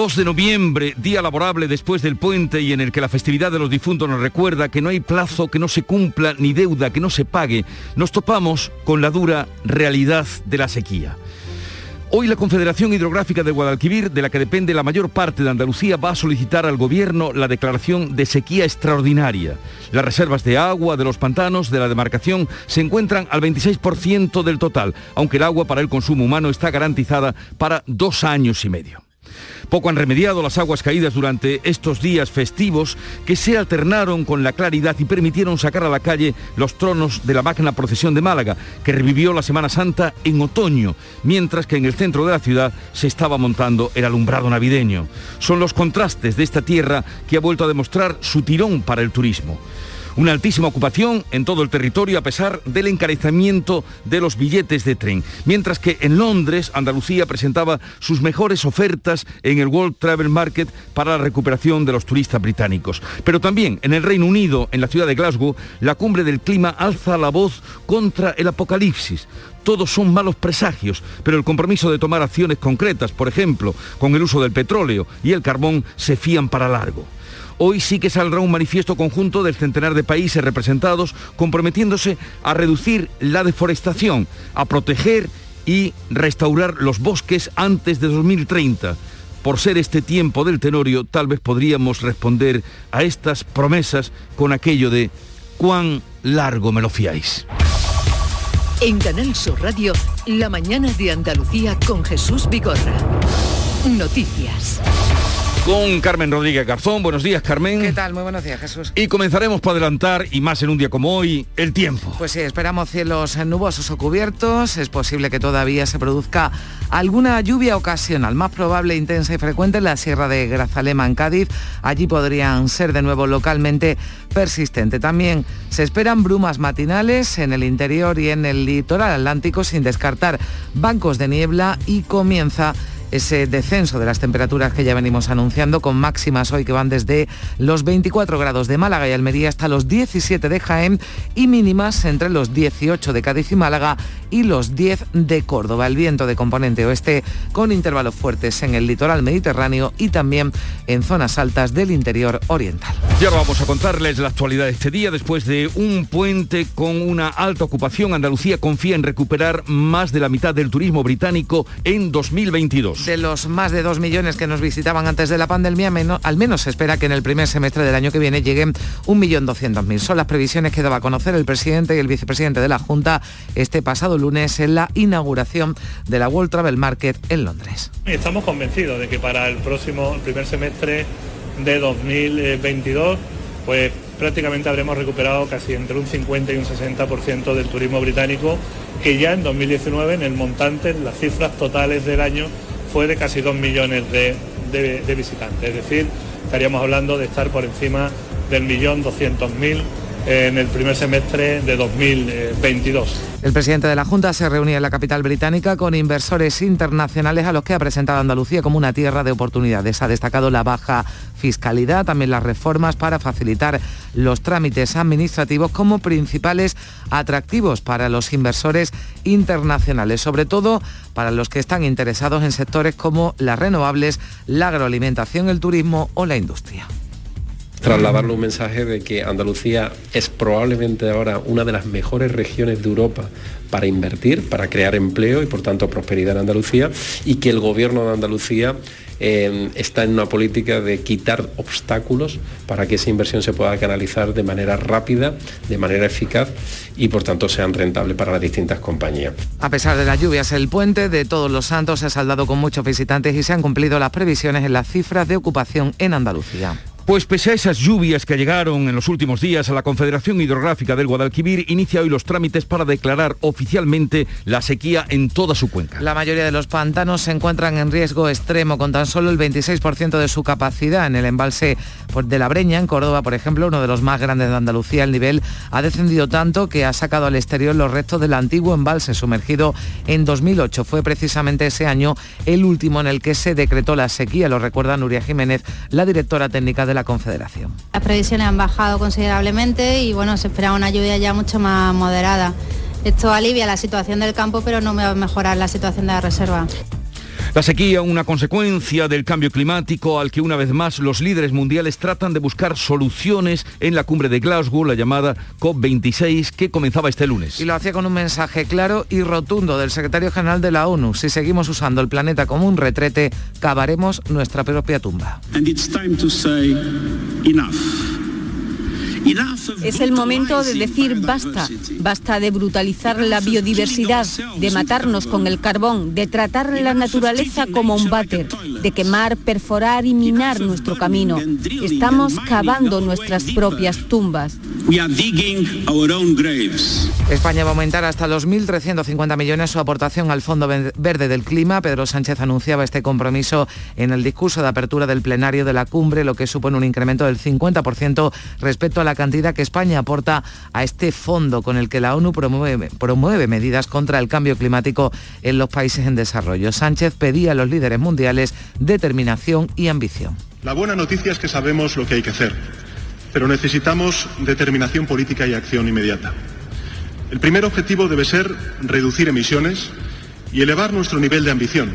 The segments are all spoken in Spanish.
2 de noviembre, día laborable después del puente y en el que la festividad de los difuntos nos recuerda que no hay plazo que no se cumpla ni deuda que no se pague, nos topamos con la dura realidad de la sequía. Hoy la Confederación Hidrográfica de Guadalquivir, de la que depende la mayor parte de Andalucía, va a solicitar al Gobierno la declaración de sequía extraordinaria. Las reservas de agua de los pantanos de la demarcación se encuentran al 26% del total, aunque el agua para el consumo humano está garantizada para dos años y medio. Poco han remediado las aguas caídas durante estos días festivos que se alternaron con la claridad y permitieron sacar a la calle los tronos de la magna procesión de Málaga, que revivió la Semana Santa en otoño, mientras que en el centro de la ciudad se estaba montando el alumbrado navideño. Son los contrastes de esta tierra que ha vuelto a demostrar su tirón para el turismo. Una altísima ocupación en todo el territorio a pesar del encarecimiento de los billetes de tren. Mientras que en Londres, Andalucía presentaba sus mejores ofertas en el World Travel Market para la recuperación de los turistas británicos. Pero también en el Reino Unido, en la ciudad de Glasgow, la cumbre del clima alza la voz contra el apocalipsis todos son malos presagios, pero el compromiso de tomar acciones concretas, por ejemplo, con el uso del petróleo y el carbón, se fían para largo. Hoy sí que saldrá un manifiesto conjunto del centenar de países representados comprometiéndose a reducir la deforestación, a proteger y restaurar los bosques antes de 2030. Por ser este tiempo del tenorio, tal vez podríamos responder a estas promesas con aquello de cuán largo me lo fiáis. En Canal Sur Radio, la mañana de Andalucía con Jesús Vigorra. Noticias con Carmen Rodríguez Garzón. Buenos días, Carmen. ¿Qué tal? Muy buenos días, Jesús. Y comenzaremos por adelantar, y más en un día como hoy, el tiempo. Pues sí, esperamos cielos nubosos o cubiertos. Es posible que todavía se produzca alguna lluvia ocasional, más probable, intensa y frecuente en la Sierra de Grazalema, en Cádiz. Allí podrían ser de nuevo localmente persistente. También se esperan brumas matinales en el interior y en el litoral atlántico, sin descartar bancos de niebla y comienza ese descenso de las temperaturas que ya venimos anunciando, con máximas hoy que van desde los 24 grados de Málaga y Almería hasta los 17 de Jaén y mínimas entre los 18 de Cádiz y Málaga y los 10 de Córdoba. El viento de componente oeste con intervalos fuertes en el litoral mediterráneo y también en zonas altas del interior oriental. Ya vamos a contarles la actualidad de este día. Después de un puente con una alta ocupación, Andalucía confía en recuperar más de la mitad del turismo británico en 2022. De los más de 2 millones que nos visitaban antes de la pandemia, al menos se espera que en el primer semestre del año que viene lleguen 1.200.000. Son las previsiones que daba a conocer el presidente y el vicepresidente de la Junta este pasado lunes en la inauguración de la World Travel Market en Londres. Estamos convencidos de que para el próximo primer semestre de 2022, pues prácticamente habremos recuperado casi entre un 50 y un 60% del turismo británico, que ya en 2019 en el montante, las cifras totales del año fue de casi 2 millones de, de visitantes. Es decir, estaríamos hablando de estar por encima del millón doscientos mil en el primer semestre de 2022. El presidente de la Junta se reunía en la capital británica con inversores internacionales a los que ha presentado Andalucía como una tierra de oportunidades. Ha destacado la baja fiscalidad, también las reformas para facilitar los trámites administrativos como principales atractivos para los inversores internacionales, sobre todo para los que están interesados en sectores como las renovables, la agroalimentación, el turismo o la industria trasladarle un mensaje de que Andalucía es probablemente ahora una de las mejores regiones de Europa para invertir, para crear empleo y por tanto prosperidad en Andalucía y que el gobierno de Andalucía eh, está en una política de quitar obstáculos para que esa inversión se pueda canalizar de manera rápida, de manera eficaz y por tanto sean rentables para las distintas compañías. A pesar de las lluvias, el puente de Todos los Santos se ha saldado con muchos visitantes y se han cumplido las previsiones en las cifras de ocupación en Andalucía. Pues pese a esas lluvias que llegaron en los últimos días a la Confederación Hidrográfica del Guadalquivir, inicia hoy los trámites para declarar oficialmente la sequía en toda su cuenca. La mayoría de los pantanos se encuentran en riesgo extremo, con tan solo el 26% de su capacidad. En el embalse de la Breña, en Córdoba, por ejemplo, uno de los más grandes de Andalucía, el nivel ha descendido tanto que ha sacado al exterior los restos del antiguo embalse sumergido en 2008. Fue precisamente ese año el último en el que se decretó la sequía, lo recuerda Nuria Jiménez, la directora técnica de la Confederación. Las previsiones han bajado considerablemente y bueno, se espera una lluvia ya mucho más moderada. Esto alivia la situación del campo, pero no va a mejorar la situación de la reserva. La sequía, una consecuencia del cambio climático al que una vez más los líderes mundiales tratan de buscar soluciones en la cumbre de Glasgow, la llamada COP26, que comenzaba este lunes. Y lo hacía con un mensaje claro y rotundo del secretario general de la ONU. Si seguimos usando el planeta como un retrete, cavaremos nuestra propia tumba. Es el momento de decir basta, basta de brutalizar la biodiversidad, de matarnos con el carbón, de tratar la naturaleza como un váter, de quemar, perforar y minar nuestro camino. Estamos cavando nuestras propias tumbas. España va a aumentar hasta los 1.350 millones su aportación al Fondo Verde del Clima. Pedro Sánchez anunciaba este compromiso en el discurso de apertura del plenario de la cumbre, lo que supone un incremento del 50% respecto a la cantidad que España aporta a este fondo con el que la ONU promueve, promueve medidas contra el cambio climático en los países en desarrollo. Sánchez pedía a los líderes mundiales determinación y ambición. La buena noticia es que sabemos lo que hay que hacer, pero necesitamos determinación política y acción inmediata. El primer objetivo debe ser reducir emisiones y elevar nuestro nivel de ambición.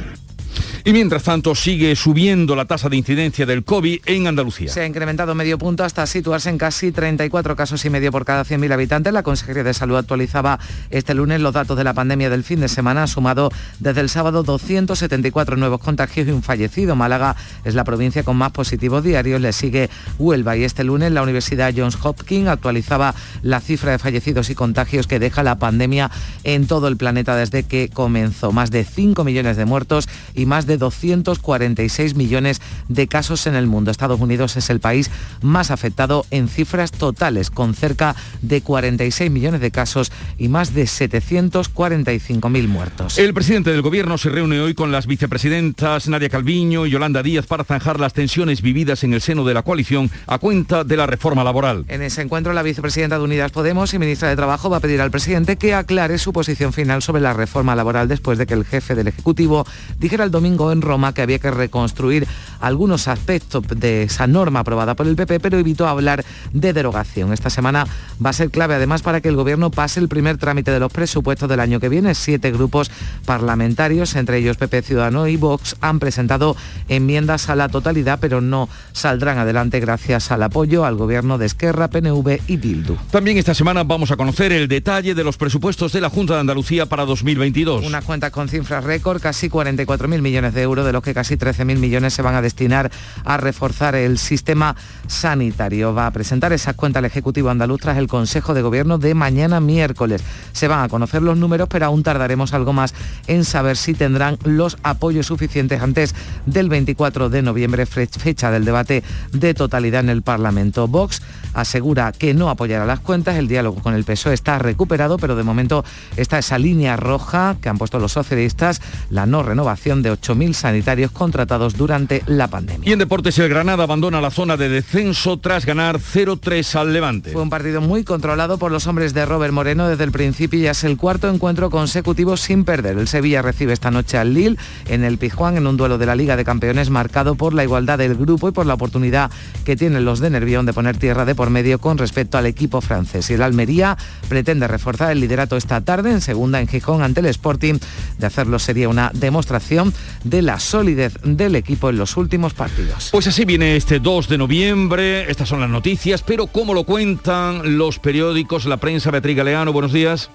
Y mientras tanto sigue subiendo la tasa de incidencia del COVID en Andalucía. Se ha incrementado medio punto hasta situarse en casi 34 casos y medio por cada 100.000 habitantes. La Consejería de Salud actualizaba este lunes los datos de la pandemia del fin de semana. Ha sumado desde el sábado 274 nuevos contagios y un fallecido. Málaga es la provincia con más positivos diarios. Le sigue Huelva y este lunes la Universidad Johns Hopkins actualizaba la cifra de fallecidos y contagios que deja la pandemia en todo el planeta desde que comenzó. Más de 5 millones de muertos y más de 246 millones de casos en el mundo. Estados Unidos es el país más afectado en cifras totales, con cerca de 46 millones de casos y más de 745.000 muertos. El presidente del gobierno se reúne hoy con las vicepresidentas Nadia Calviño y Yolanda Díaz para zanjar las tensiones vividas en el seno de la coalición a cuenta de la reforma laboral. En ese encuentro, la vicepresidenta de Unidas Podemos y ministra de Trabajo va a pedir al presidente que aclare su posición final sobre la reforma laboral después de que el jefe del Ejecutivo dijera el domingo en Roma que había que reconstruir algunos aspectos de esa norma aprobada por el PP, pero evitó hablar de derogación. Esta semana va a ser clave además para que el Gobierno pase el primer trámite de los presupuestos del año que viene. Siete grupos parlamentarios, entre ellos PP Ciudadano y Vox, han presentado enmiendas a la totalidad, pero no saldrán adelante gracias al apoyo al Gobierno de Esquerra, PNV y Bildu. También esta semana vamos a conocer el detalle de los presupuestos de la Junta de Andalucía para 2022. Una cuenta con cifras récord, casi 44.000 millones de euros, de los que casi 13.000 millones se van a destinar a reforzar el sistema sanitario. Va a presentar esas cuentas al Ejecutivo andaluz tras el Consejo de Gobierno de mañana miércoles. Se van a conocer los números, pero aún tardaremos algo más en saber si tendrán los apoyos suficientes antes del 24 de noviembre, fecha del debate de totalidad en el Parlamento. Vox asegura que no apoyará las cuentas, el diálogo con el PSOE está recuperado, pero de momento está esa línea roja que han puesto los socialistas, la no renovación de 8.000 sanitarios contratados durante la pandemia. Y en deportes el Granada abandona la zona de descenso tras ganar 0-3 al Levante. Fue un partido muy controlado por los hombres de Robert Moreno desde el principio y es el cuarto encuentro consecutivo sin perder. El Sevilla recibe esta noche al Lille en el Pizjuán en un duelo de la Liga de Campeones marcado por la igualdad del grupo y por la oportunidad que tienen los de Nervión de poner tierra de por medio con respecto al equipo francés. Y el Almería pretende reforzar el liderato esta tarde en segunda en Gijón ante el Sporting. De hacerlo sería una demostración de la solidez del equipo en los últimos partidos. Pues así viene este 2 de noviembre, estas son las noticias, pero ¿cómo lo cuentan los periódicos, la prensa? Beatriz Galeano, buenos días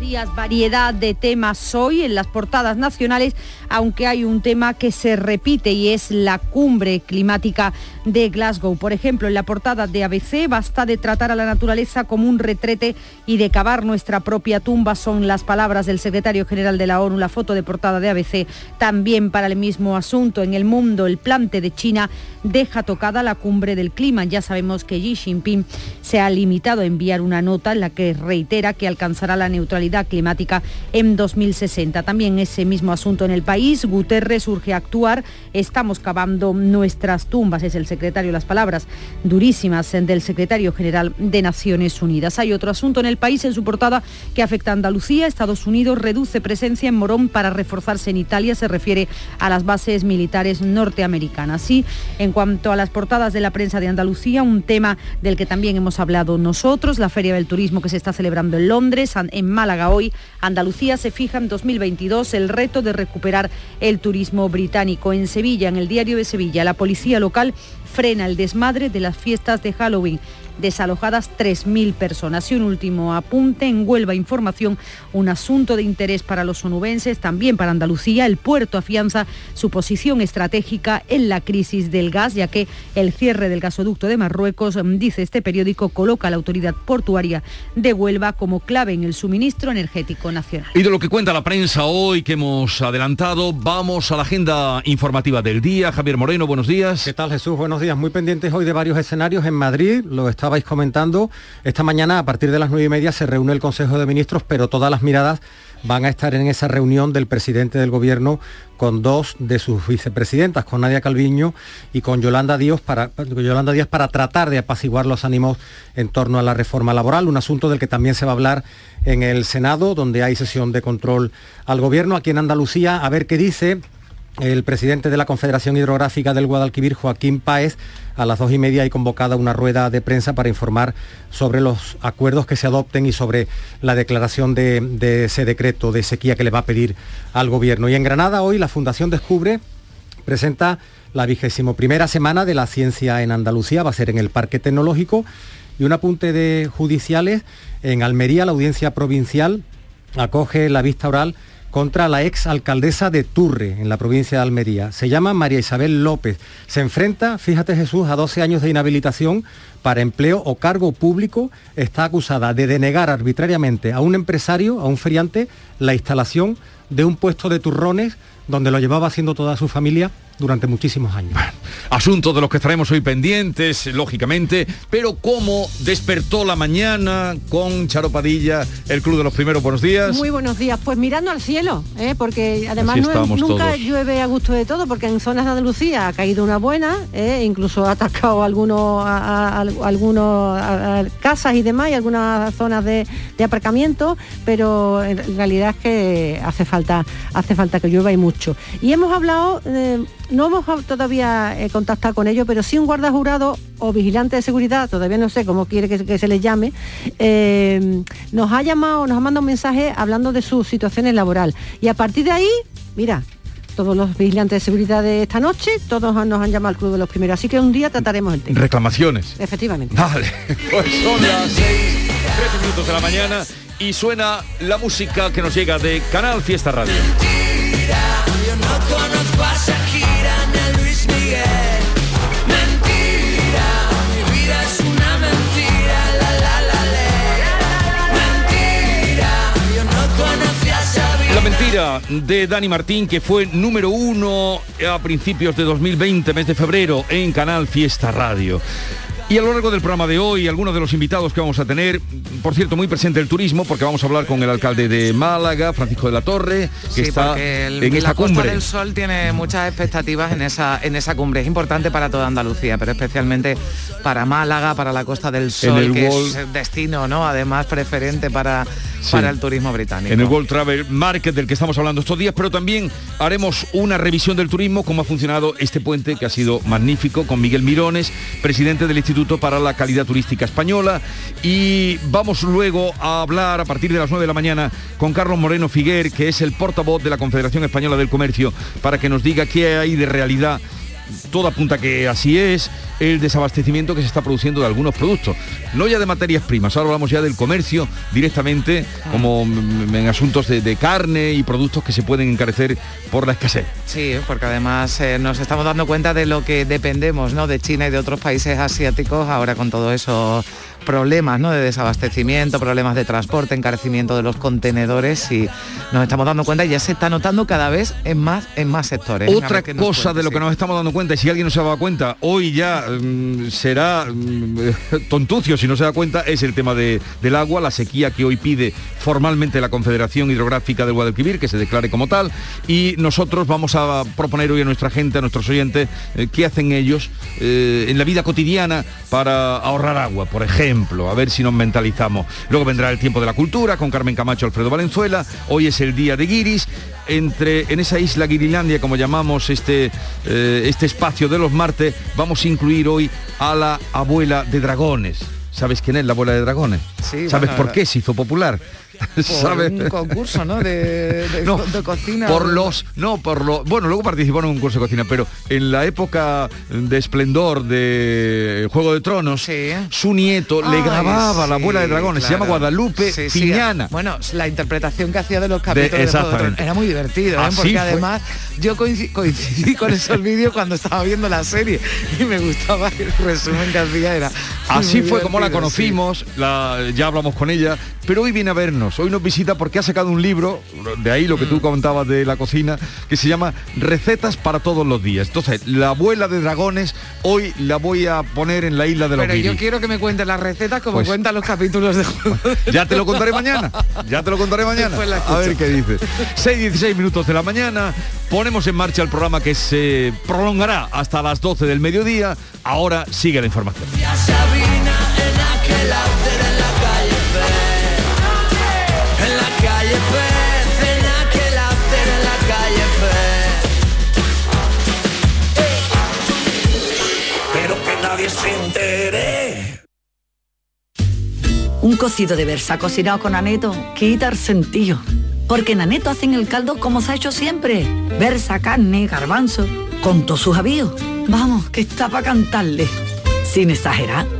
días, variedad de temas hoy en las portadas nacionales, aunque hay un tema que se repite y es la cumbre climática de Glasgow. Por ejemplo, en la portada de ABC, basta de tratar a la naturaleza como un retrete y de cavar nuestra propia tumba, son las palabras del secretario general de la ONU, la foto de portada de ABC. También para el mismo asunto, en el mundo, el plante de China deja tocada la cumbre del clima. Ya sabemos que Xi Jinping se ha limitado a enviar una nota en la que reitera que alcanzará la neutralidad climática en 2060. También ese mismo asunto en el país, Guterres urge actuar, estamos cavando nuestras tumbas, es el secretario, las palabras durísimas del secretario general de Naciones Unidas. Hay otro asunto en el país en su portada que afecta a Andalucía. Estados Unidos reduce presencia en Morón para reforzarse en Italia, se refiere a las bases militares norteamericanas. Y en cuanto a las portadas de la prensa de Andalucía, un tema del que también hemos hablado nosotros, la Feria del Turismo que se está celebrando en Londres, en Málaga hoy, Andalucía se fija en 2022 el reto de recuperar el turismo británico. En Sevilla, en el diario de Sevilla, la policía local frena el desmadre de las fiestas de Halloween desalojadas 3.000 personas. Y un último apunte, en Huelva Información, un asunto de interés para los onubenses, también para Andalucía. El puerto afianza su posición estratégica en la crisis del gas, ya que el cierre del gasoducto de Marruecos, mm, dice este periódico, coloca a la autoridad portuaria de Huelva como clave en el suministro energético nacional. Y de lo que cuenta la prensa hoy que hemos adelantado, vamos a la agenda informativa del día. Javier Moreno, buenos días. ¿Qué tal Jesús? Buenos días. Muy pendientes hoy de varios escenarios en Madrid. Lo está estabais comentando, esta mañana a partir de las nueve y media se reúne el Consejo de Ministros, pero todas las miradas van a estar en esa reunión del presidente del Gobierno con dos de sus vicepresidentas, con Nadia Calviño y con Yolanda Díaz para, Yolanda Díaz para tratar de apaciguar los ánimos en torno a la reforma laboral, un asunto del que también se va a hablar en el Senado, donde hay sesión de control al Gobierno. Aquí en Andalucía, a ver qué dice el presidente de la Confederación Hidrográfica del Guadalquivir, Joaquín Páez, a las dos y media hay convocada una rueda de prensa para informar sobre los acuerdos que se adopten y sobre la declaración de, ese decreto de sequía que le va a pedir al gobierno. Y en Granada hoy la Fundación Descubre presenta la vigésimo primera semana de la ciencia en Andalucía, va a ser en el Parque Tecnológico. Y un apunte de judiciales, en Almería la audiencia provincial acoge la vista oral contra la ex alcaldesa de Turre, en la provincia de Almería. Se llama María Isabel López. Se enfrenta, fíjate Jesús, a 12 años de inhabilitación para empleo o cargo público. Está acusada de denegar arbitrariamente a un empresario, a un feriante, la instalación de un puesto de turrones donde lo llevaba haciendo toda su familia durante muchísimos años. asuntos de los que estaremos hoy pendientes, lógicamente, pero cómo despertó la mañana con Charo Padilla, el Club de los Primeros Buenos Días. Muy buenos días, pues mirando al cielo, ¿eh? porque además nunca llueve a gusto de todo, porque en zonas de Andalucía ha caído una buena, ¿eh? incluso ha atacado algunos, a, algunos casas y demás, y algunas zonas de, aparcamiento, pero en realidad es que hace falta, hace falta que llueva y mucho. Y hemos hablado... Eh, no hemos todavía eh, contactado con ellos, pero sí un guarda jurado o vigilante de seguridad, todavía no sé cómo quiere que, se les llame, eh, nos ha llamado, nos ha mandado un mensaje hablando de sus situaciones laboral. Y a partir de ahí, mira, todos los vigilantes de seguridad de esta noche, todos nos han llamado al Club de los Primeros. Así que un día trataremos el tema. Reclamaciones. Efectivamente. Vale, pues son las 6, 13 minutos de la mañana y suena la música que nos llega de Canal Fiesta Radio. De Dani Martín, que fue número uno a principios de 2020, mes de febrero, en Canal Fiesta Radio. Y a lo largo del programa de hoy, algunos de los invitados que vamos a tener, por cierto, muy presente el turismo, porque vamos a hablar con el alcalde de Málaga, Francisco de la Torre, que está en esta la cumbre. del Sol tiene muchas expectativas en esa, en esa cumbre. Es importante para toda Andalucía, pero especialmente para Málaga, para la Costa del Sol, que es el destino, ¿no? Además preferente para, para el turismo británico. En el World Travel Market del que estamos hablando estos días, pero también haremos una revisión del turismo, cómo ha funcionado este puente que ha sido magnífico, con Miguel Mirones, presidente del Instituto para la Calidad Turística Española. Y vamos luego a hablar a partir de las 9 de la mañana con Carlos Moreno Figuer, que es el portavoz de la Confederación Española del Comercio, para que nos diga qué hay de realidad todo apunta que así es, el desabastecimiento que se está produciendo de algunos productos. No ya de materias primas, ahora hablamos ya del comercio directamente, como en asuntos de, carne y productos que se pueden encarecer por la escasez. Sí, porque además eh, nos estamos dando cuenta de lo que dependemos, ¿no? De China y de otros países asiáticos ahora con todo eso problemas ¿no? de desabastecimiento, problemas de transporte, encarecimiento de los contenedores y nos estamos dando cuenta y ya se está notando cada vez en más, en más sectores. Otra cosa de lo que nos estamos dando cuenta, y si alguien no se ha dado cuenta, hoy ya mm, será mm, tontucio si no se da cuenta, es el tema de, del agua, la sequía que hoy pide formalmente la Confederación Hidrográfica del Guadalquivir, que se declare como tal, y nosotros vamos a proponer hoy a nuestra gente, a nuestros oyentes, eh, qué hacen ellos eh, en la vida cotidiana para ahorrar agua, por ejemplo a ver si nos mentalizamos. Luego vendrá el tiempo de la cultura con Carmen Camacho, Alfredo Valenzuela. Hoy es el día de Guiris. Entre, en esa isla Guirilandia, como llamamos este, eh, este espacio de los martes, vamos a incluir hoy a la abuela de dragones. ¿Sabes quién es la abuela de dragones? ¿Sabes por qué se hizo popular? por un concurso, ¿no? De, cocina. Por los, no, por lo, bueno, luego participó en un concurso de cocina, pero en la época de esplendor de Juego de Tronos, su nieto le grababa la abuela de dragones, se llama Guadalupe sí, Bueno, la interpretación que hacía de los capítulos de, era muy divertido, ¿eh? porque además yo coincidí, con esos vídeos cuando estaba viendo la serie y me gustaba el resumen que hacía era. Así fue como la conocimos, ya hablamos con ella, pero hoy viene a vernos Hoy nos visita porque ha sacado un libro, de ahí lo que tú mm. comentabas de la cocina, que se llama Recetas para todos los días. Entonces, la abuela de dragones, hoy la voy a poner en la isla de los Pero yo quiero que me cuentes las recetas como pues cuentan los capítulos de Ya te lo contaré mañana. Ya te lo contaré mañana. A ver qué dices. 6, 16 minutos de la mañana. Ponemos en marcha el programa que se prolongará hasta las 12 del mediodía. Ahora sigue la información. Un cocido de versa cocinado con aneto quita el sentido. Porque en aneto hacen el caldo como se ha hecho siempre. Versa, carne, garbanzo, con todos sus avíos. Vamos, que está para cantarle. Sin exagerar.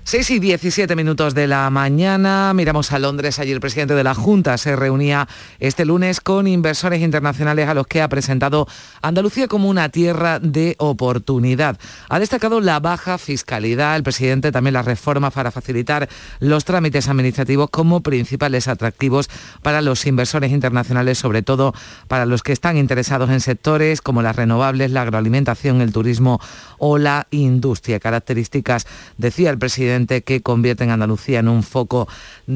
6 y 17 minutos de la mañana, miramos a Londres, allí el presidente de la Junta se reunía este lunes con inversores internacionales a los que ha presentado Andalucía como una tierra de oportunidad. Ha destacado la baja fiscalidad, el presidente también las reformas para facilitar los trámites administrativos como principales atractivos para los inversores internacionales, sobre todo para los que están interesados en sectores como las renovables, la agroalimentación, el turismo o la industria. Características, decía el presidente, que convierte en Andalucía en un foco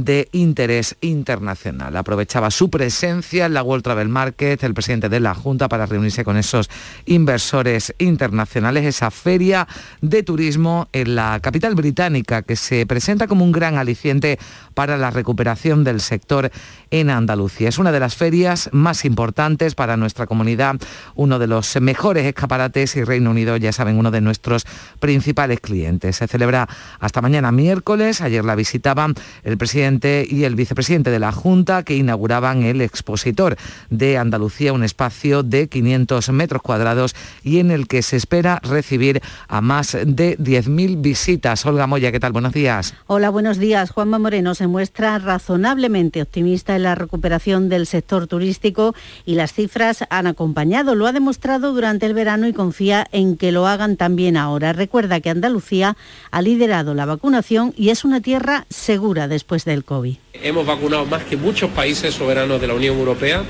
de interés internacional. Aprovechaba su presencia en la World Travel Market, el presidente de la Junta, para reunirse con esos inversores internacionales, esa feria de turismo en la capital británica que se presenta como un gran aliciente para la recuperación del sector en Andalucía. Es una de las ferias más importantes para nuestra comunidad, uno de los mejores escaparates y Reino Unido, ya saben, uno de nuestros principales clientes. Se celebra hasta mañana miércoles. Ayer la visitaban el presidente y el vicepresidente de la Junta que inauguraban el expositor de Andalucía, un espacio de 500 metros cuadrados y en el que se espera recibir a más de 10.000 visitas. Olga Moya, ¿qué tal? Buenos días. Hola, buenos días. Juanma Moreno se muestra razonablemente optimista en la recuperación del sector turístico y las cifras han acompañado. Lo ha demostrado durante el verano y confía en que lo hagan también ahora. Recuerda que Andalucía ha liderado la vacunación y es una tierra segura después Hemos vacunado más que muchos países soberanos de la Unión Europea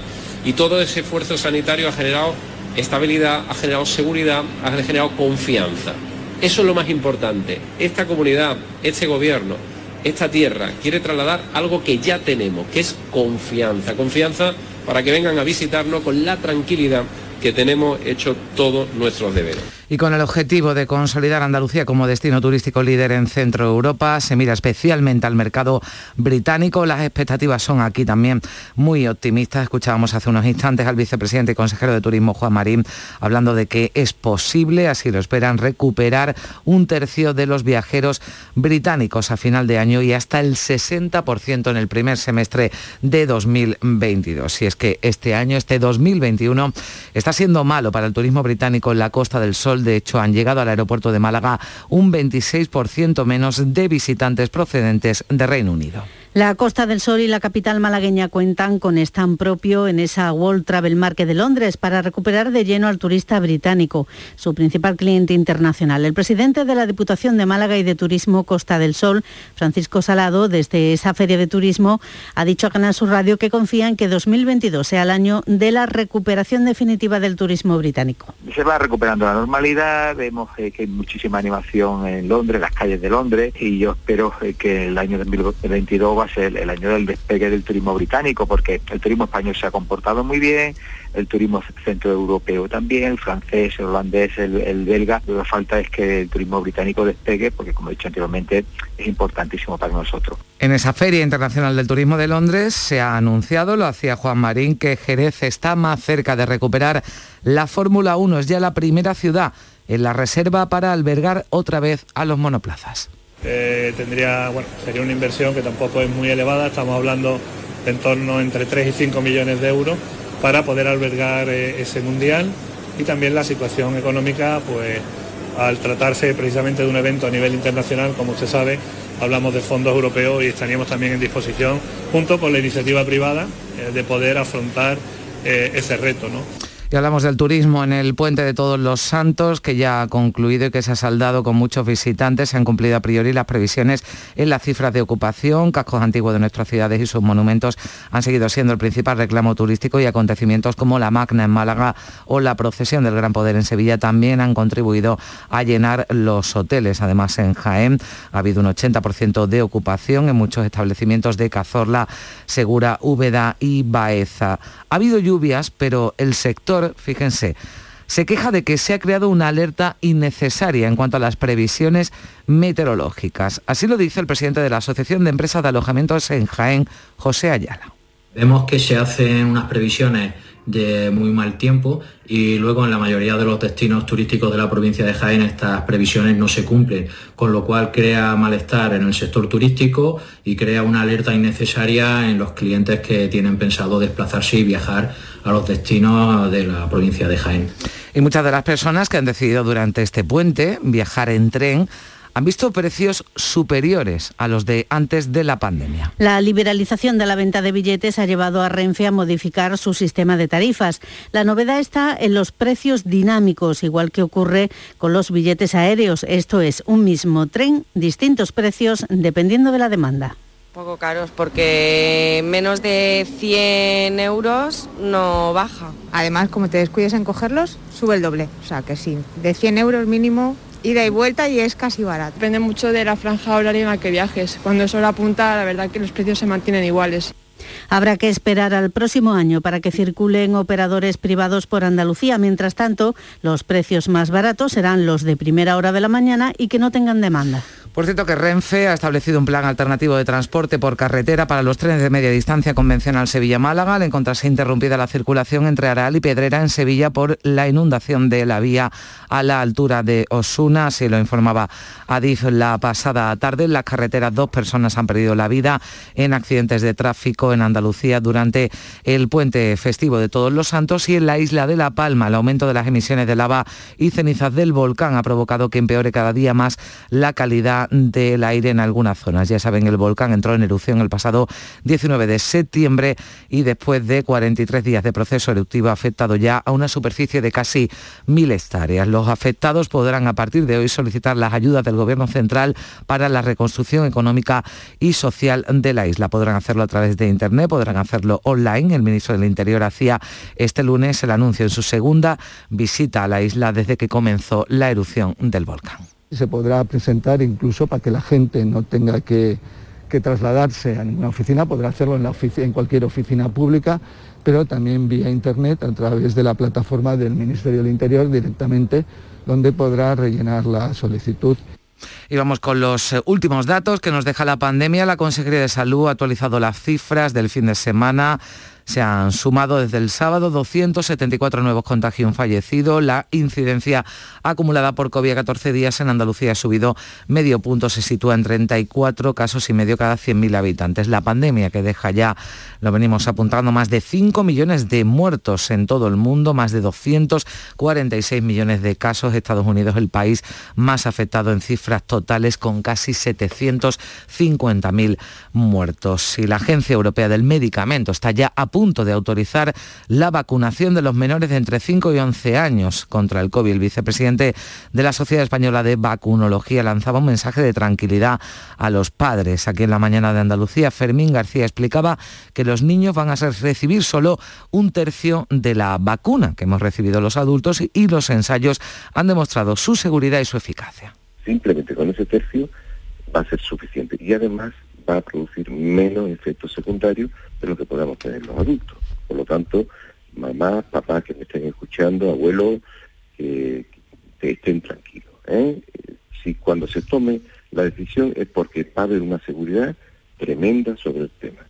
y todo ese esfuerzo sanitario ha generado estabilidad, ha generado seguridad, ha generado confianza. Eso es lo más importante. Esta comunidad, este gobierno, esta tierra quiere trasladar algo que ya tenemos, que es confianza. Confianza para que vengan a visitarnos con la tranquilidad que tenemos hecho todos nuestros deberes. Y con el objetivo de consolidar Andalucía como destino turístico líder en Centro Europa, se mira especialmente al mercado británico. Las expectativas son aquí también muy optimistas. Escuchábamos hace unos instantes al vicepresidente y consejero de Turismo, Juan Marín, hablando de que es posible, así lo esperan, recuperar un tercio de los viajeros británicos a final de año y hasta el 60% en el primer semestre de 2022. Si es que este año, este 2021, está siendo malo para el turismo británico en la Costa del Sol de hecho, han llegado al aeropuerto de Málaga un 26% menos de visitantes procedentes de Reino Unido. La Costa del Sol y la capital malagueña cuentan con stand propio en esa World Travel Market de Londres para recuperar de lleno al turista británico, su principal cliente internacional. El presidente de la Diputación de Málaga y de Turismo Costa del Sol, Francisco Salado, desde esa feria de turismo, ha dicho a Canal Sur Radio que confía en que 2022 sea el año de la recuperación definitiva del turismo británico. Se va recuperando la normalidad, vemos que hay muchísima animación en Londres, las calles de Londres, y yo espero que el año 2022 va el, el año del despegue del turismo británico, porque el turismo español se ha comportado muy bien, el turismo centroeuropeo también, el francés, el holandés, el, belga. Lo que falta es que el turismo británico despegue, porque como he dicho anteriormente, es importantísimo para nosotros. En esa Feria Internacional del Turismo de Londres se ha anunciado, lo hacía Juan Marín, que Jerez está más cerca de recuperar la Fórmula 1. Es ya la primera ciudad en la reserva para albergar otra vez a los monoplazas. Eh, tendría, bueno, sería una inversión que tampoco es muy elevada, estamos hablando de en torno entre 3 y 5 millones de euros para poder albergar eh, ese mundial y también la situación económica, pues al tratarse precisamente de un evento a nivel internacional, como usted sabe, hablamos de fondos europeos y estaríamos también en disposición, junto con la iniciativa privada, eh, de poder afrontar ese reto. ¿no? Y hablamos del turismo en el Puente de Todos los Santos, que ya ha concluido y que se ha saldado con muchos visitantes. Se han cumplido a priori las previsiones en las cifras de ocupación. Cascos antiguos de nuestras ciudades y sus monumentos han seguido siendo el principal reclamo turístico y acontecimientos como la Magna en Málaga o la procesión del Gran Poder en Sevilla también han contribuido a llenar los hoteles. Además, en Jaén ha habido un 80% de ocupación en muchos establecimientos de Cazorla, Segura, Úbeda y Baeza. Ha habido lluvias, pero el sector fíjense, se queja de que se ha creado una alerta innecesaria en cuanto a las previsiones meteorológicas. Así lo dice el presidente de la Asociación de Empresas de Alojamientos en Jaén, José Ayala. Vemos que se hacen unas previsiones de muy mal tiempo y luego en la mayoría de los destinos turísticos de la provincia de Jaén estas previsiones no se cumplen, con lo cual crea malestar en el sector turístico y crea una alerta innecesaria en los clientes que tienen pensado desplazarse y viajar a los destinos de la provincia de Jaén. Y muchas de las personas que han decidido durante este puente viajar en tren han visto precios superiores a los de antes de la pandemia. La liberalización de la venta de billetes ha llevado a Renfe a modificar su sistema de tarifas. La novedad está en los precios dinámicos, igual que ocurre con los billetes aéreos. Esto es un mismo tren, distintos precios dependiendo de la demanda. Poco caros porque menos de 100 euros no baja. Además, como te descuides en cogerlos, sube el doble. O sea que sí, de 100 euros mínimo ida y vuelta y es casi barato. Depende mucho de la franja horaria en la que viajes. Cuando es hora punta, la verdad que los precios se mantienen iguales. Habrá que esperar al próximo año para que circulen operadores privados por Andalucía. Mientras tanto, los precios más baratos serán los de primera hora de la mañana y que no tengan demanda. Por cierto que Renfe ha establecido un plan alternativo de transporte por carretera para los trenes de media distancia convencional Sevilla-Málaga al encontrarse interrumpida la circulación entre Aral y Pedrera en Sevilla por la inundación de la vía a la altura de Osuna. Así lo informaba Adif la pasada tarde. En las carreteras dos personas han perdido la vida en accidentes de tráfico en Andalucía durante el puente festivo de Todos los Santos y en la isla de La Palma. El aumento de las emisiones de lava y cenizas del volcán ha provocado que empeore cada día más la calidad del aire en algunas zonas. Ya saben, el volcán entró en erupción el pasado 19 de septiembre y después de 43 días de proceso eruptivo ha afectado ya a una superficie de casi mil hectáreas. Los afectados podrán a partir de hoy solicitar las ayudas del Gobierno central para la reconstrucción económica y social de la isla. Podrán hacerlo a través de Internet, podrán hacerlo online. El ministro del Interior hacía este lunes el anuncio en su segunda visita a la isla desde que comenzó la erupción del volcán se podrá presentar incluso para que la gente no tenga que, trasladarse a ninguna oficina, podrá hacerlo en, en cualquier oficina pública pero también vía Internet a través de la plataforma del Ministerio del Interior directamente, donde podrá rellenar la solicitud. Y vamos con los eh, últimos datos que nos deja la pandemia. La Consejería de Salud ha actualizado las cifras del fin de semana. Se han sumado desde el sábado 274 nuevos contagios fallecidos. La incidencia acumulada por COVID a 14 días en Andalucía ha subido medio punto, se sitúa en 34 casos y medio cada 100.000 habitantes. La pandemia que deja ya, lo venimos apuntando, más de 5 millones de muertos en todo el mundo, más de 246 millones de casos. Estados Unidos el país más afectado en cifras totales con casi 750.000 muertos. Y la Agencia Europea del Medicamento está ya a punto de autorizar la vacunación de los menores de entre 5 y 11 años contra el COVID. El vicepresidente de la Sociedad Española de Vacunología lanzaba un mensaje de tranquilidad a los padres. Aquí en la mañana de Andalucía, Fermín García explicaba que los niños van a recibir solo un tercio de la vacuna que hemos recibido los adultos y los ensayos han demostrado su seguridad y su eficacia. Simplemente con ese tercio va a ser suficiente y además va a producir menos efectos secundarios de lo que podamos tener los adultos. Por lo tanto, mamá, papá que me estén escuchando, abuelos, que, estén tranquilos. ¿eh? Si cuando se tome la decisión es porque va a haber una seguridad tremenda sobre el tema.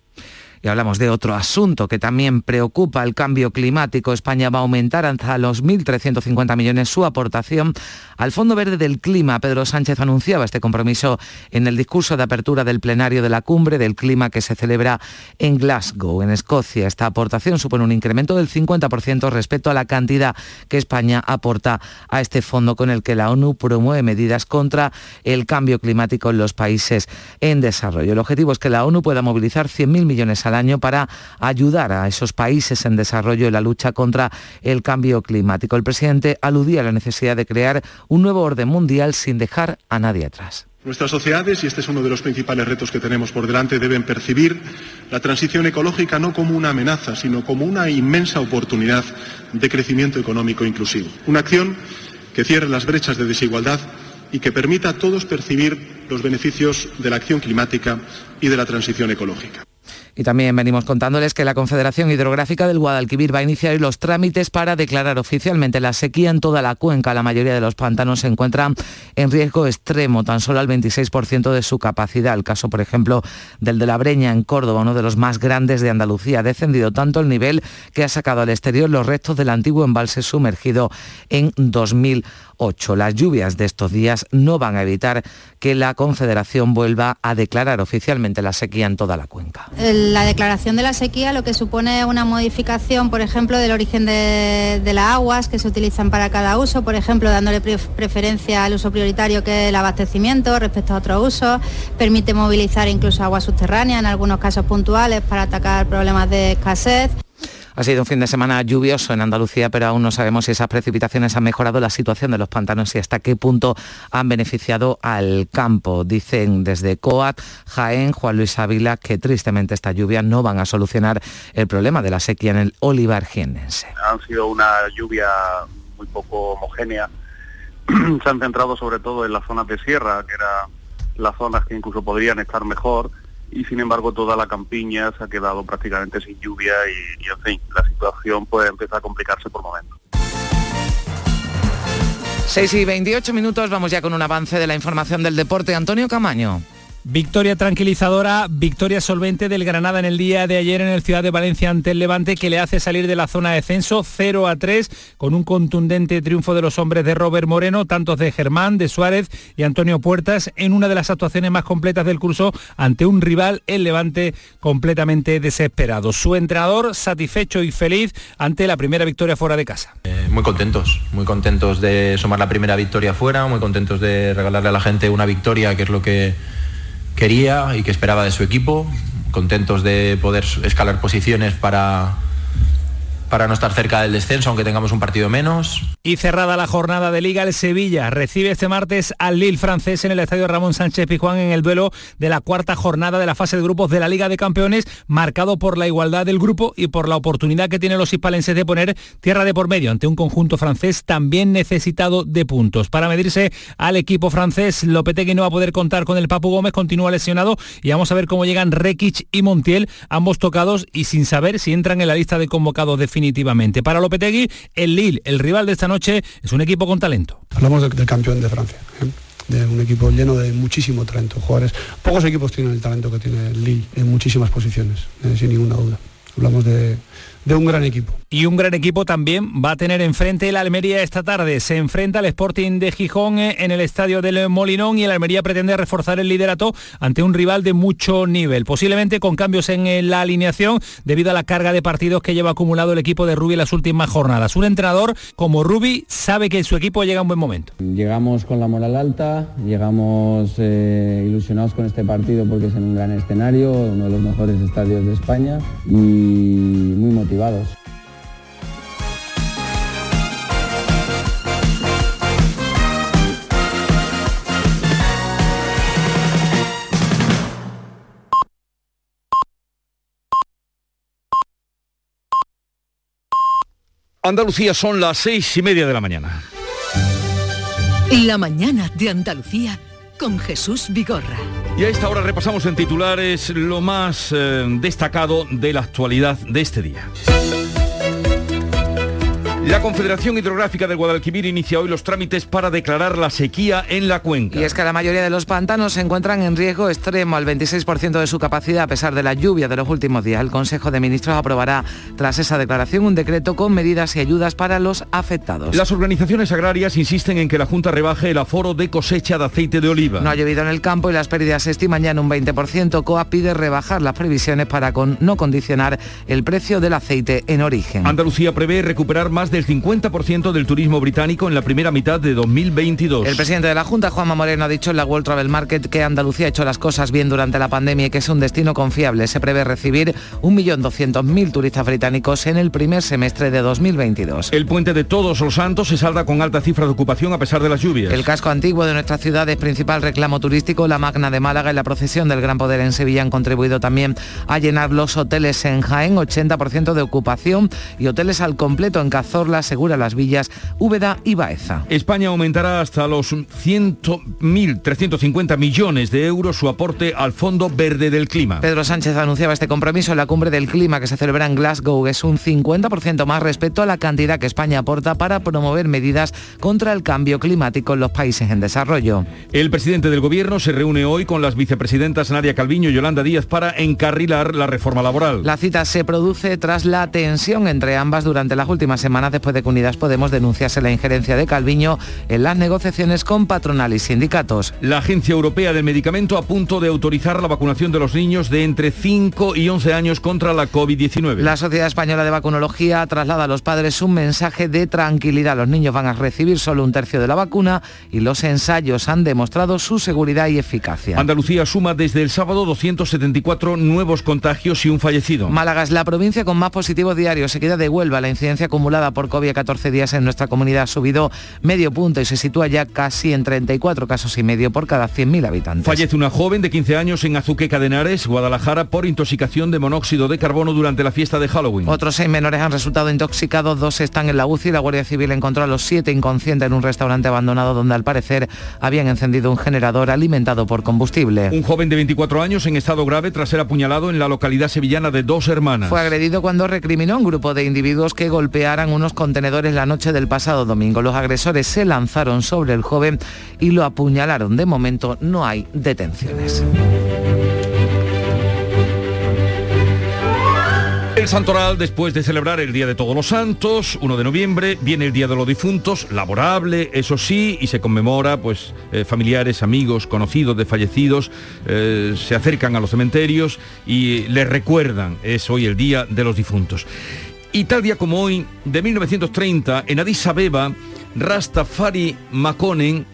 Y hablamos de otro asunto que también preocupa el cambio climático. España va a aumentar hasta los 1.350 millones su aportación al Fondo Verde del Clima. Pedro Sánchez anunciaba este compromiso en el discurso de apertura del plenario de la cumbre del clima que se celebra en Glasgow, en Escocia. Esta aportación supone un incremento del 50% respecto a la cantidad que España aporta a este fondo con el que la ONU promueve medidas contra el cambio climático en los países en desarrollo. El objetivo es que la ONU pueda movilizar 100.000 millones al año para ayudar a esos países en desarrollo en la lucha contra el cambio climático. El presidente aludía a la necesidad de crear un nuevo orden mundial sin dejar a nadie atrás. Nuestras sociedades, y este es uno de los principales retos que tenemos por delante, deben percibir la transición ecológica no como una amenaza, sino como una inmensa oportunidad de crecimiento económico inclusivo. Una acción que cierre las brechas de desigualdad y que permita a todos percibir los beneficios de la acción climática y de la transición ecológica. Y también venimos contándoles que la Confederación Hidrográfica del Guadalquivir va a iniciar los trámites para declarar oficialmente la sequía en toda la cuenca. La mayoría de los pantanos se encuentran en riesgo extremo, tan solo al 26% de su capacidad. El caso, por ejemplo, del de la Breña en Córdoba, uno de los más grandes de Andalucía. Ha descendido tanto el nivel que ha sacado al exterior los restos del antiguo embalse sumergido en 2000 8. Las lluvias de estos días no van a evitar que la Confederación vuelva a declarar oficialmente la sequía en toda la cuenca. La declaración de la sequía lo que supone una modificación, por ejemplo, del origen de, las aguas que se utilizan para cada uso, por ejemplo, dándole preferencia al uso prioritario que es el abastecimiento respecto a otros usos, permite movilizar incluso aguas subterráneas en algunos casos puntuales para atacar problemas de escasez. Ha sido un fin de semana lluvioso en Andalucía, pero aún no sabemos si esas precipitaciones han mejorado la situación de los pantanos y hasta qué punto han beneficiado al campo. Dicen desde COAT, Jaén, Juan Luis Ávila, que tristemente estas lluvias no van a solucionar el problema de la sequía en el olivar jiennense. Han sido una lluvia muy poco homogénea. Se han centrado sobre todo en las zonas de sierra, que eran las zonas que incluso podrían estar mejor y sin embargo toda la campiña se ha quedado prácticamente sin lluvia y, en fin, la situación puede empezar a complicarse por momentos. 6 y 28 minutos, vamos ya con un avance de la información del deporte. Antonio Camaño. Victoria tranquilizadora, victoria solvente del Granada en el día de ayer en el Ciudad de Valencia ante el Levante que le hace salir de la zona de descenso 0 a 3 con un contundente triunfo de los hombres de Robert Moreno, tantos de Germán, de Suárez y Antonio Puertas en una de las actuaciones más completas del curso ante un rival, el Levante, completamente desesperado. Su entrenador satisfecho y feliz ante la primera victoria fuera de casa. Eh, muy contentos, muy contentos de sumar la primera victoria fuera, muy contentos de regalarle a la gente una victoria que es lo que quería y que esperaba de su equipo, contentos de poder escalar posiciones para, para no estar cerca del descenso, aunque tengamos un partido menos. Y cerrada la jornada de Liga, el Sevilla recibe este martes al Lille francés en el Estadio Ramón Sánchez Pizjuán en el duelo de la cuarta jornada de la fase de grupos de la Liga de Campeones, marcado por la igualdad del grupo y por la oportunidad que tienen los hispalenses de poner tierra de por medio ante un conjunto francés también necesitado de puntos. Para medirse al equipo francés, Lopetegui no va a poder contar con el Papu Gómez, continúa lesionado y vamos a ver cómo llegan Rekic y Montiel, ambos tocados y sin saber si entran en la lista de convocados definitivamente. Para Lopetegui, el Lille, el rival de esta noche, es un equipo con talento. Hablamos del, campeón de Francia. ¿eh? de un equipo lleno de muchísimo talento, jugadores. Pocos equipos tienen el talento que tiene el Lille en muchísimas posiciones, eh, sin ninguna duda. Hablamos de, de un gran equipo. Y un gran equipo también va a tener enfrente el Almería esta tarde. Se enfrenta al Sporting de Gijón eh, en el estadio del Molinón y el Almería pretende reforzar el liderato ante un rival de mucho nivel, posiblemente con cambios en eh, la alineación debido a la carga de partidos que lleva acumulado el equipo de Rubi en las últimas jornadas. Un entrenador como Rubi sabe que su equipo llega a un buen momento. Llegamos con la moral alta, llegamos eh, ilusionados con este partido porque es en un gran escenario, uno de los mejores estadios de España y muy motivados. Andalucía son las seis y media de la mañana. La mañana de Andalucía con Jesús Vigorra. Y a esta hora repasamos en titulares lo más eh, destacado de la actualidad de este día. La Confederación Hidrográfica del Guadalquivir inicia hoy los trámites para declarar la sequía en la cuenca. Y es que la mayoría de los pantanos se encuentran en riesgo extremo al 26% de su capacidad a pesar de la lluvia de los últimos días. El Consejo de Ministros aprobará tras esa declaración un decreto con medidas y ayudas para los afectados. Las organizaciones agrarias insisten en que la Junta rebaje el aforo de cosecha de aceite de oliva. No ha llovido en el campo y las pérdidas se estiman ya en un 20%. COA pide rebajar las previsiones para con, no condicionar el precio del aceite en origen. Andalucía prevé recuperar más del 50% del turismo británico en la primera mitad de 2022. El presidente de la Junta, Juanma Moreno, ha dicho en la World Travel Market que Andalucía ha hecho las cosas bien durante la pandemia y que es un destino confiable. Se prevé recibir 1.200.000 turistas británicos en el primer semestre de 2022. El puente de Todos los Santos se salda con alta cifra de ocupación a pesar de las lluvias. El casco antiguo de nuestra ciudad es principal reclamo turístico. La Magna de Málaga y la procesión del Gran Poder en Sevilla han contribuido también a llenar los hoteles en Jaén, 80% de ocupación y hoteles al completo en Cazorla, Segura Las Villas, Úbeda y Baeza. España aumentará hasta los 100.350 millones de euros su aporte al Fondo Verde del Clima. Pedro Sánchez anunciaba este compromiso en la cumbre del clima que se celebra en Glasgow. Es un 50% más respecto a la cantidad que España aporta para promover medidas contra el cambio climático en los países en desarrollo. El presidente del gobierno se reúne hoy con las vicepresidentas Nadia Calviño y Yolanda Díaz para encarrilar la reforma laboral. La cita se produce tras la tensión entre ambas durante las últimas semanas después de que Unidas Podemos denunciase la injerencia de Calviño en las negociaciones con patronal y sindicatos. La Agencia Europea del Medicamento a punto de autorizar la vacunación de los niños de entre 5 y 11 años contra la COVID-19. La Sociedad Española de Vacunología traslada a los padres un mensaje de tranquilidad. Los niños van a recibir solo un tercio de la vacuna y los ensayos han demostrado su seguridad y eficacia. Andalucía suma desde el sábado 274 nuevos contagios y un fallecido. Málaga es la provincia con más positivos diarios. Se queda de Huelva. La incidencia acumulada por COVID a 14 días en nuestra comunidad ha subido medio punto y se sitúa ya casi en 34 casos y medio por cada 100.000 habitantes. Fallece una joven de 15 años en Azuqueca de Henares, Guadalajara, por intoxicación de monóxido de carbono durante la fiesta de Halloween. Otros seis menores han resultado intoxicados, dos están en la UCI. La Guardia Civil encontró a los siete inconscientes en un restaurante abandonado donde al parecer habían encendido un generador alimentado por combustible. Un joven de 24 años en estado grave tras ser apuñalado en la localidad sevillana de Dos Hermanas. Fue agredido cuando recriminó a un grupo de individuos que golpearan contenedores la noche del pasado domingo. Los agresores se lanzaron sobre el joven y lo apuñalaron. De momento no hay detenciones. El Santoral, después de celebrar el Día de Todos los Santos, 1 de noviembre, viene el Día de los Difuntos, laborable, eso sí, y se conmemora, pues, eh, familiares, amigos, conocidos de fallecidos, eh, se acercan a los cementerios y les recuerdan, es hoy el Día de los Difuntos. Y tal día como hoy, de 1930, en Addis Abeba, Rastafari Makonnen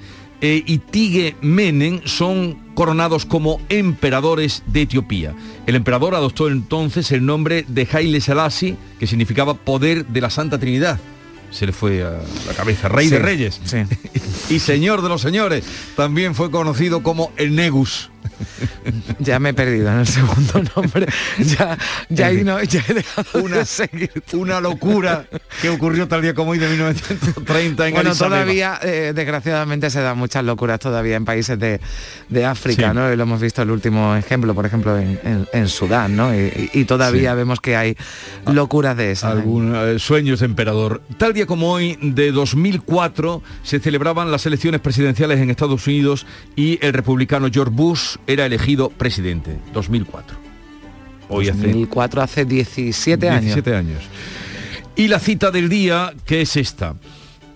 eh, y Tige Menen son coronados como emperadores de Etiopía. El emperador adoptó entonces el nombre de Haile Selassie, que significaba poder de la Santa Trinidad se le fue a la cabeza, rey de reyes y señor de los señores. También fue conocido como el Negus. Ya me he perdido en el segundo nombre. Ya, ya, he dejado una, Una locura que ocurrió tal día como hoy de 1930 en Bueno, todavía, eh, desgraciadamente, se dan muchas locuras todavía en países de, África, ¿no? lo hemos visto el último ejemplo, por ejemplo, en, Sudán, ¿no? Y, todavía vemos que hay locuras de esas. Algún eh, sueños emperador. Tal día como hoy, de 2004, se celebraban las elecciones presidenciales en Estados Unidos y el republicano George Bush era elegido presidente, 2004. Hoy 2004 hace, 17 años. 17 años. Y la cita del día, que es esta.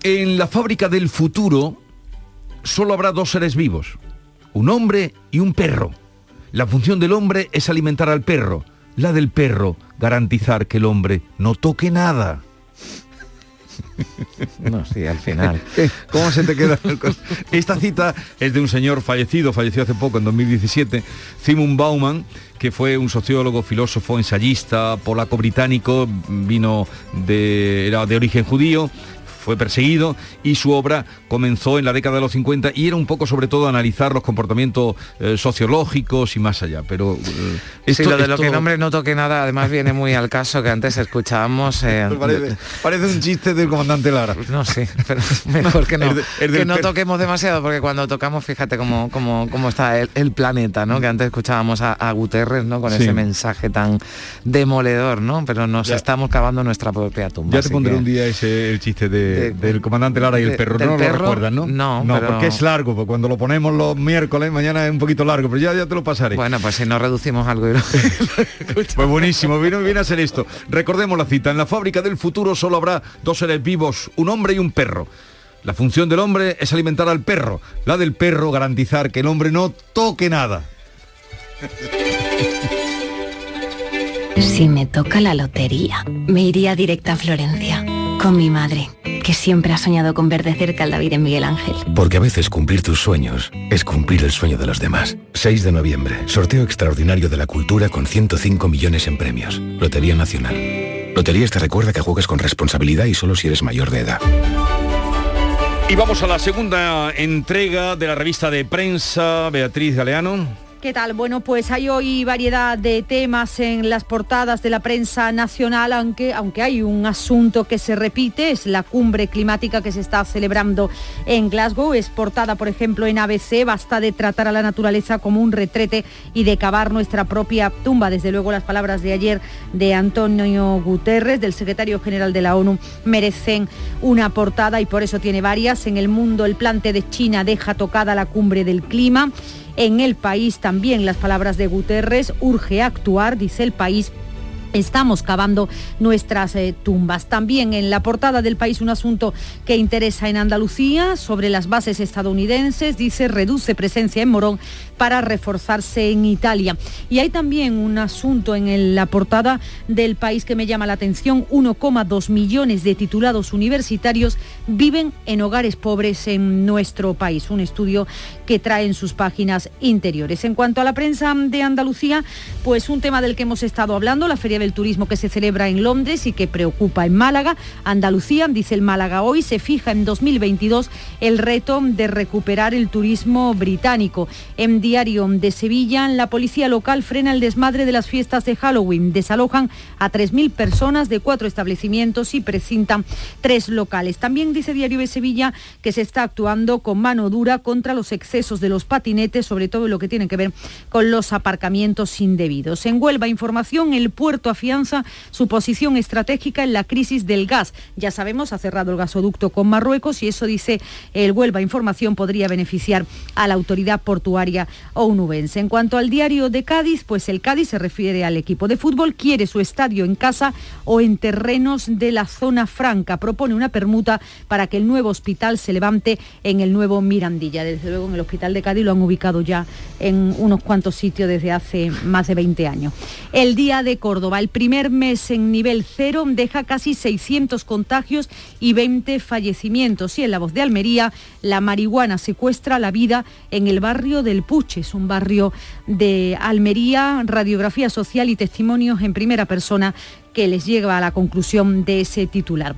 En la fábrica del futuro solo habrá dos seres vivos, un hombre y un perro. La función del hombre es alimentar al perro, la del perro garantizar que el hombre no toque nada. No, sí, al final. ¿Cómo se te queda? Esta cita es de un señor fallecido, falleció hace poco, en 2017, Simon Bauman, que fue un sociólogo, filósofo, ensayista, polaco británico, vino de, era de origen judío fue perseguido y su obra comenzó en la década de los 50 y era un poco sobre todo analizar los comportamientos eh, sociológicos y más allá. Pero eh, esto, lo de lo que el hombre no toque nada, además viene muy al caso que antes escuchábamos. Eh, parece, un chiste del comandante Lara. No, sí, pero mejor que no, que no toquemos demasiado, porque cuando tocamos, fíjate cómo, cómo, cómo está el, planeta, ¿no? Que antes escuchábamos a, Guterres, ¿no? Con ese mensaje tan demoledor, ¿no? Pero nos estamos cavando nuestra propia tumba. Ya te pondré un día ese el chiste de del comandante Lara y el perro. No lo recuerdan, ¿no? No, no porque es largo, porque cuando lo ponemos los miércoles, mañana es un poquito largo, pero ya, ya te lo pasaré. Bueno, pues si no reducimos algo. pues buenísimo, viene, viene a ser esto. Recordemos la cita, en la fábrica del futuro solo habrá dos seres vivos, un hombre y un perro. La función del hombre es alimentar al perro, la del perro garantizar que el hombre no toque nada. Si me toca la lotería, me iría directa a Florencia con mi madre, que siempre ha soñado con ver de cerca al David en Miguel Ángel. Porque a veces cumplir tus sueños es cumplir el sueño de los demás. 6 de noviembre, sorteo extraordinario de la cultura con 105 millones en premios. Lotería Nacional. Loterías te recuerda que juegas con responsabilidad y solo si eres mayor de edad. Y vamos a la segunda entrega de la revista de prensa, Beatriz Galeano. ¿Qué tal? Bueno, pues hay hoy variedad de temas en las portadas de la prensa nacional, aunque, aunque hay un asunto que se repite, es la cumbre climática que se está celebrando en Glasgow. Es portada, por ejemplo, en ABC, basta de tratar a la naturaleza como un retrete y de cavar nuestra propia tumba. Desde luego las palabras de ayer de Antonio Guterres, del secretario general de la ONU, merecen una portada y por eso tiene varias. En el mundo el plante de China deja tocada la cumbre del clima. En el país también las palabras de Guterres, urge actuar, dice el país, Estamos cavando nuestras eh, tumbas. También en la portada del país un asunto que interesa en Andalucía sobre las bases estadounidenses. Dice reduce presencia en Morón para reforzarse en Italia. Y hay también un asunto en la portada del país que me llama la atención. 1,2 millones de titulados universitarios viven en hogares pobres en nuestro país. Un estudio que trae en sus páginas interiores. En cuanto a la prensa de Andalucía, pues un tema del que hemos estado hablando, la Feria del Turismo que se celebra en Londres y que preocupa en Málaga. Andalucía, dice el Málaga hoy, se fija en 2022 el reto de recuperar el turismo británico. En diario de Sevilla, la policía local frena el desmadre de las fiestas de Halloween. Desalojan a 3.000 personas de cuatro establecimientos y precintan tres locales. También dice Diario de Sevilla que se está actuando con mano dura contra los excesos de los patinetes, sobre todo lo que tiene que ver con los aparcamientos indebidos. En Huelva, información, el puerto afianza su posición estratégica en la crisis del gas. Ya sabemos, ha cerrado el gasoducto con Marruecos y eso dice el Huelva Información podría beneficiar a la autoridad portuaria onubense. En cuanto al diario de Cádiz, pues el Cádiz se refiere al equipo de fútbol, quiere su estadio en casa o en terrenos de la zona franca. Propone una permuta para que el nuevo hospital se levante en el nuevo Mirandilla. Desde luego en el hospital de Cádiz lo han ubicado ya en unos cuantos sitios desde hace más de 20 años. El día de Córdoba El primer mes en nivel cero deja casi 600 contagios y 20 fallecimientos. Y en la voz de Almería, la marihuana secuestra la vida en el barrio del Puche. Es un barrio de Almería, radiografía social y testimonios en primera persona que les lleva a la conclusión de ese titular.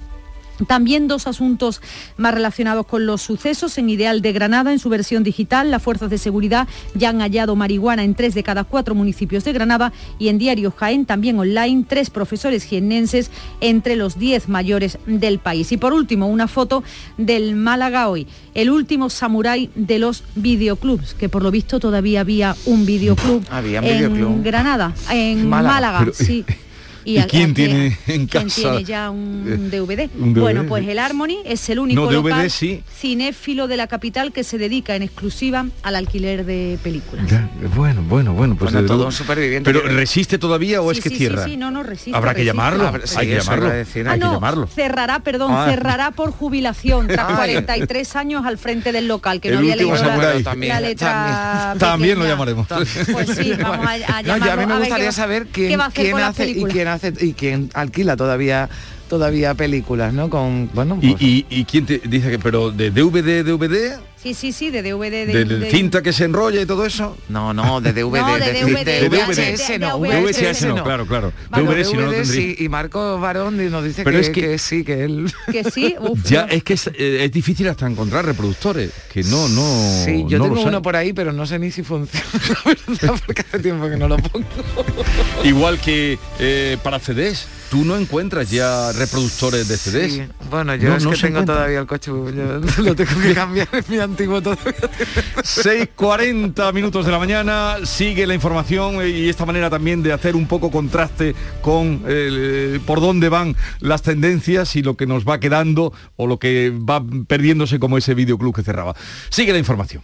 También dos asuntos más relacionados con los sucesos. En Ideal de Granada, en su versión digital, las fuerzas de seguridad ya han hallado marihuana en tres de cada cuatro municipios de Granada y en Diario Jaén, también online, tres profesores jiennenses entre los diez mayores del país. Y por último, una foto del Málaga hoy, el último samurái de los videoclubs, que por lo visto todavía había un videoclub Había un en videoclub. Granada, en Málaga. Málaga, Pero- sí. ¿Y a- quién a- tiene en ¿quién casa? tiene ya un DVD? un DVD, Bueno, pues el Harmony es el único No, DVD local sí. cinéfilo de la capital que se dedica en exclusiva al alquiler de películas. Ya, bueno, bueno, bueno, pues Bueno, todo superviviente Pero que- resiste todavía o Sí, es que sí, cierra. Sí, sí, no, no resiste. Habrá que resiste. llamarlo, Habrá- sí, hay que llamarlo, decir. Ah, hay que no, llamarlo. cerrará, perdón, Ah. cerrará por jubilación tras Ay. 43 años al frente del local, que no había leído la- También, letra También lo llamaremos. Pues sí, vamos a, a No, yo a llamarlo, mí me gustaría saber qué quién, va a hacer quién con las hace y películas. quién hace y quién alquila todavía todavía películas, ¿no? Con bueno, ¿Y, pues- y, y quién te dice que, pero de DVD, DVD, Sí, sí, sí, de DVD. De, de, de- cinta que se enrolla y todo eso? no, no, de DVD, No, de de, DVD, de de VHS, no, de VHS no, claro, claro. Bueno, DVD si no lo DVD tendría. sí, y Marco Barón nos dice Pero que, es que- que sí, que él... Que sí, uf, Ya es que es, eh, es difícil hasta encontrar reproductores, que no, no. Sí, yo no tengo uno por ahí, pero no sé ni si funciona, la verdad, porque hace tiempo que no lo pongo. Igual que eh, para CDs, tú no encuentras ya reproductores de CDs. Sí, Bueno, yo No, es no que tengo encuentra. todavía el coche, yo lo tengo que cambiar, es mi antiguo todavía. 6.40 minutos de la mañana, sigue la información eh, y esta manera también de hacer un poco contraste con eh, por dónde van las tendencias y lo que nos va quedando o lo que va perdiéndose como ese videoclub que cerraba. Sigue la información.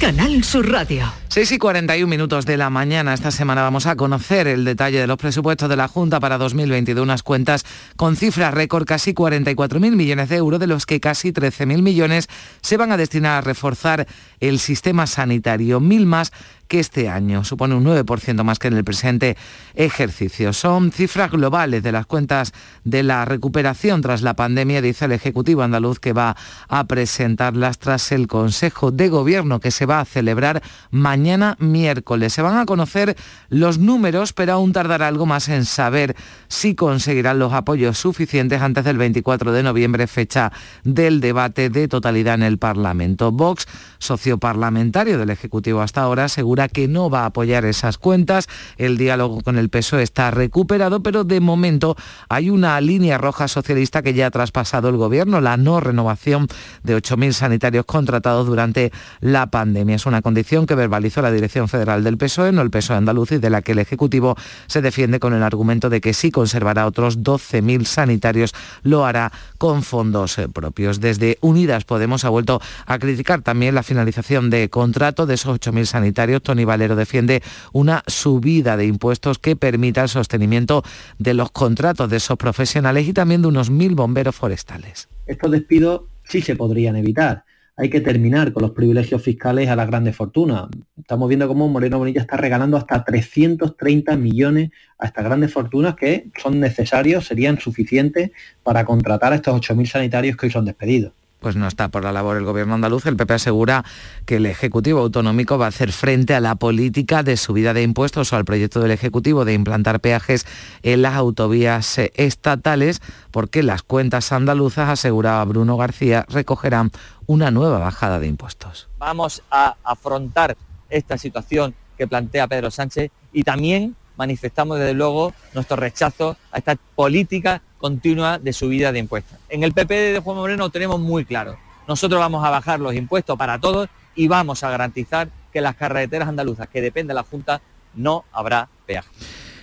Canal Sur Radio. 6 y 41 minutos de la mañana. Esta semana vamos a conocer el detalle de los presupuestos de la Junta para 2022, unas cuentas con cifras récord, casi 44.000 millones de euros, de los que casi 13.000 millones se van a destinar a reforzar el sistema sanitario, mil más que este año. Supone un 9% más que en el presente ejercicio. Son cifras globales de las cuentas de la recuperación tras la pandemia, dice el Ejecutivo andaluz, que va a presentarlas tras el Consejo de Gobierno que se va a celebrar mañana miércoles. Se van a conocer los números, pero aún tardará algo más en saber si conseguirán los apoyos suficientes antes del 24 de noviembre, fecha del debate de totalidad en el Parlamento. Vox, socio parlamentario del Ejecutivo hasta ahora, asegura que no va a apoyar esas cuentas. El diálogo con el PSOE está recuperado, pero de momento hay una línea roja socialista que ya ha traspasado el Gobierno, la no renovación de 8.000 sanitarios contratados durante la pandemia. Es una condición que verbalizó la Dirección Federal del PSOE, no el PSOE andaluz, y de la que el Ejecutivo se defiende con el argumento de que si conservará otros 12.000 sanitarios, lo hará con fondos eh, propios. Desde Unidas Podemos ha vuelto a criticar también la finalización de contrato de esos 8.000 sanitarios. Tony Valero defiende una subida de impuestos que permita el sostenimiento de los contratos de esos profesionales y también de unos 1.000 bomberos forestales. Estos despidos sí se podrían evitar. Hay que terminar con los privilegios fiscales a las grandes fortunas. Estamos viendo cómo Moreno Bonilla está regalando hasta 330 millones a estas grandes fortunas que son necesarios, serían suficientes para contratar a estos 8.000 sanitarios que hoy son despedidos pues no está por la labor el gobierno andaluz. El PP asegura que el Ejecutivo Autonómico va a hacer frente a la política de subida de impuestos o al proyecto del Ejecutivo de implantar peajes en las autovías eh, estatales, porque las cuentas andaluzas, aseguraba Bruno García, recogerán una nueva bajada de impuestos. Vamos a afrontar esta situación que plantea Pedro Sánchez y también manifestamos desde luego nuestro rechazo a esta política continua de subida de impuestos. En el PP de Juan Moreno tenemos muy claro. Nosotros vamos a bajar los impuestos para todos y vamos a garantizar que las carreteras andaluzas, que depende de la Junta, no habrá peaje.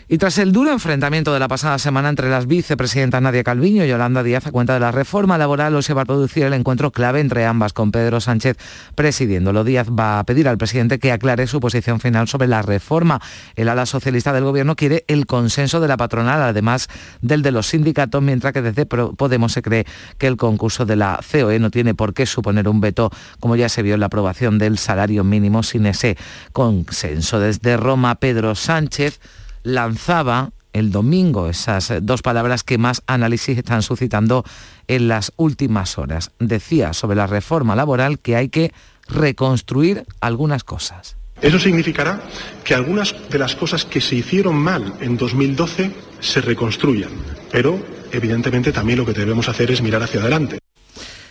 Y tras el duro enfrentamiento de la pasada semana entre las vicepresidentas Nadia Calviño y Yolanda Díaz a cuenta de la reforma laboral, hoy se va a producir el encuentro clave entre ambas, con Pedro Sánchez presidiéndolo. Díaz va a pedir al presidente que aclare su posición final sobre la reforma. El ala socialista del gobierno quiere el consenso de la patronal, además del de los sindicatos, mientras que desde Podemos se cree que el concurso de la COE no tiene por qué suponer un veto, como ya se vio en la aprobación del salario mínimo sin ese consenso. Desde Roma, Pedro Sánchez lanzaba el domingo esas dos palabras que más análisis están suscitando en las últimas horas. Decía sobre la reforma laboral que hay que reconstruir algunas cosas. Eso significará que algunas de las cosas que se hicieron mal en 2012 se reconstruyan, pero evidentemente también lo que debemos hacer es mirar hacia adelante.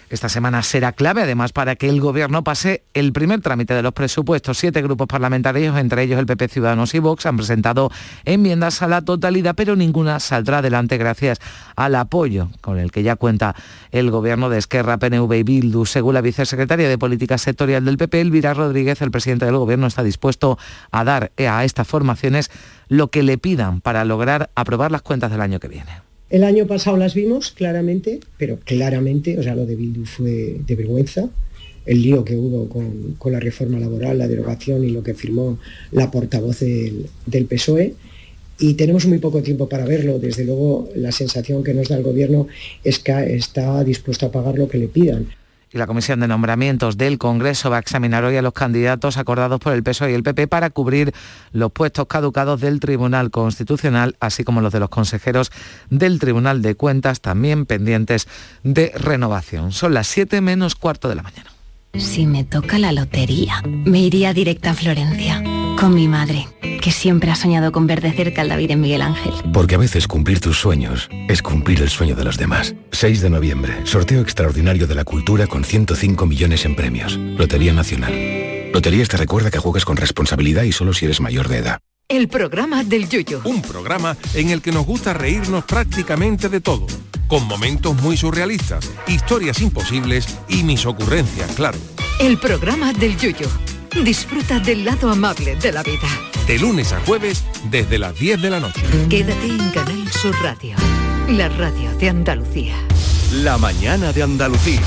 Esta semana será clave además para que el Gobierno pase el primer trámite de los presupuestos. Siete grupos parlamentarios, entre ellos el PP Ciudadanos y Vox, han presentado enmiendas a la totalidad, pero ninguna saldrá adelante gracias al apoyo con el que ya cuenta el Gobierno de Esquerra, PNV y Bildu. Según la vicesecretaria de Política Sectorial del PP, Elvira Rodríguez, el presidente del Gobierno, está dispuesto a dar a estas formaciones lo que le pidan para lograr aprobar las cuentas del año que viene. El año pasado las vimos claramente, pero claramente, o sea, lo de Bildu fue de vergüenza. El lío que hubo con, la reforma laboral, la derogación y lo que firmó la portavoz del, del PSOE y tenemos muy poco tiempo para verlo. Desde luego, la sensación que nos da el Gobierno es que está dispuesto a pagar lo que le pidan y la Comisión de Nombramientos del Congreso va a examinar hoy a los candidatos acordados por el PSOE y el PP para cubrir los puestos caducados del Tribunal Constitucional, así como los de los consejeros del Tribunal de Cuentas, también pendientes de renovación. Son las 7 menos cuarto de la mañana. Si me toca la lotería, me iría directa a Florencia, con mi madre, que siempre ha soñado con ver de cerca al David en Miguel Ángel. Porque a veces cumplir tus sueños es cumplir el sueño de los demás. 6 de noviembre, sorteo extraordinario de la cultura con 105 millones en premios. Lotería Nacional. Loterías te recuerda que juegas con responsabilidad y solo si eres mayor de edad. El programa del Yoyo. Un programa en el que nos gusta reírnos prácticamente de todo, con momentos muy surrealistas, historias imposibles y mis ocurrencias, claro. El programa del Yoyo. Disfruta del lado amable de la vida. De lunes a jueves desde las 10 de la noche. Quédate en Canal Sur Radio, la radio de Andalucía. La mañana de Andalucía.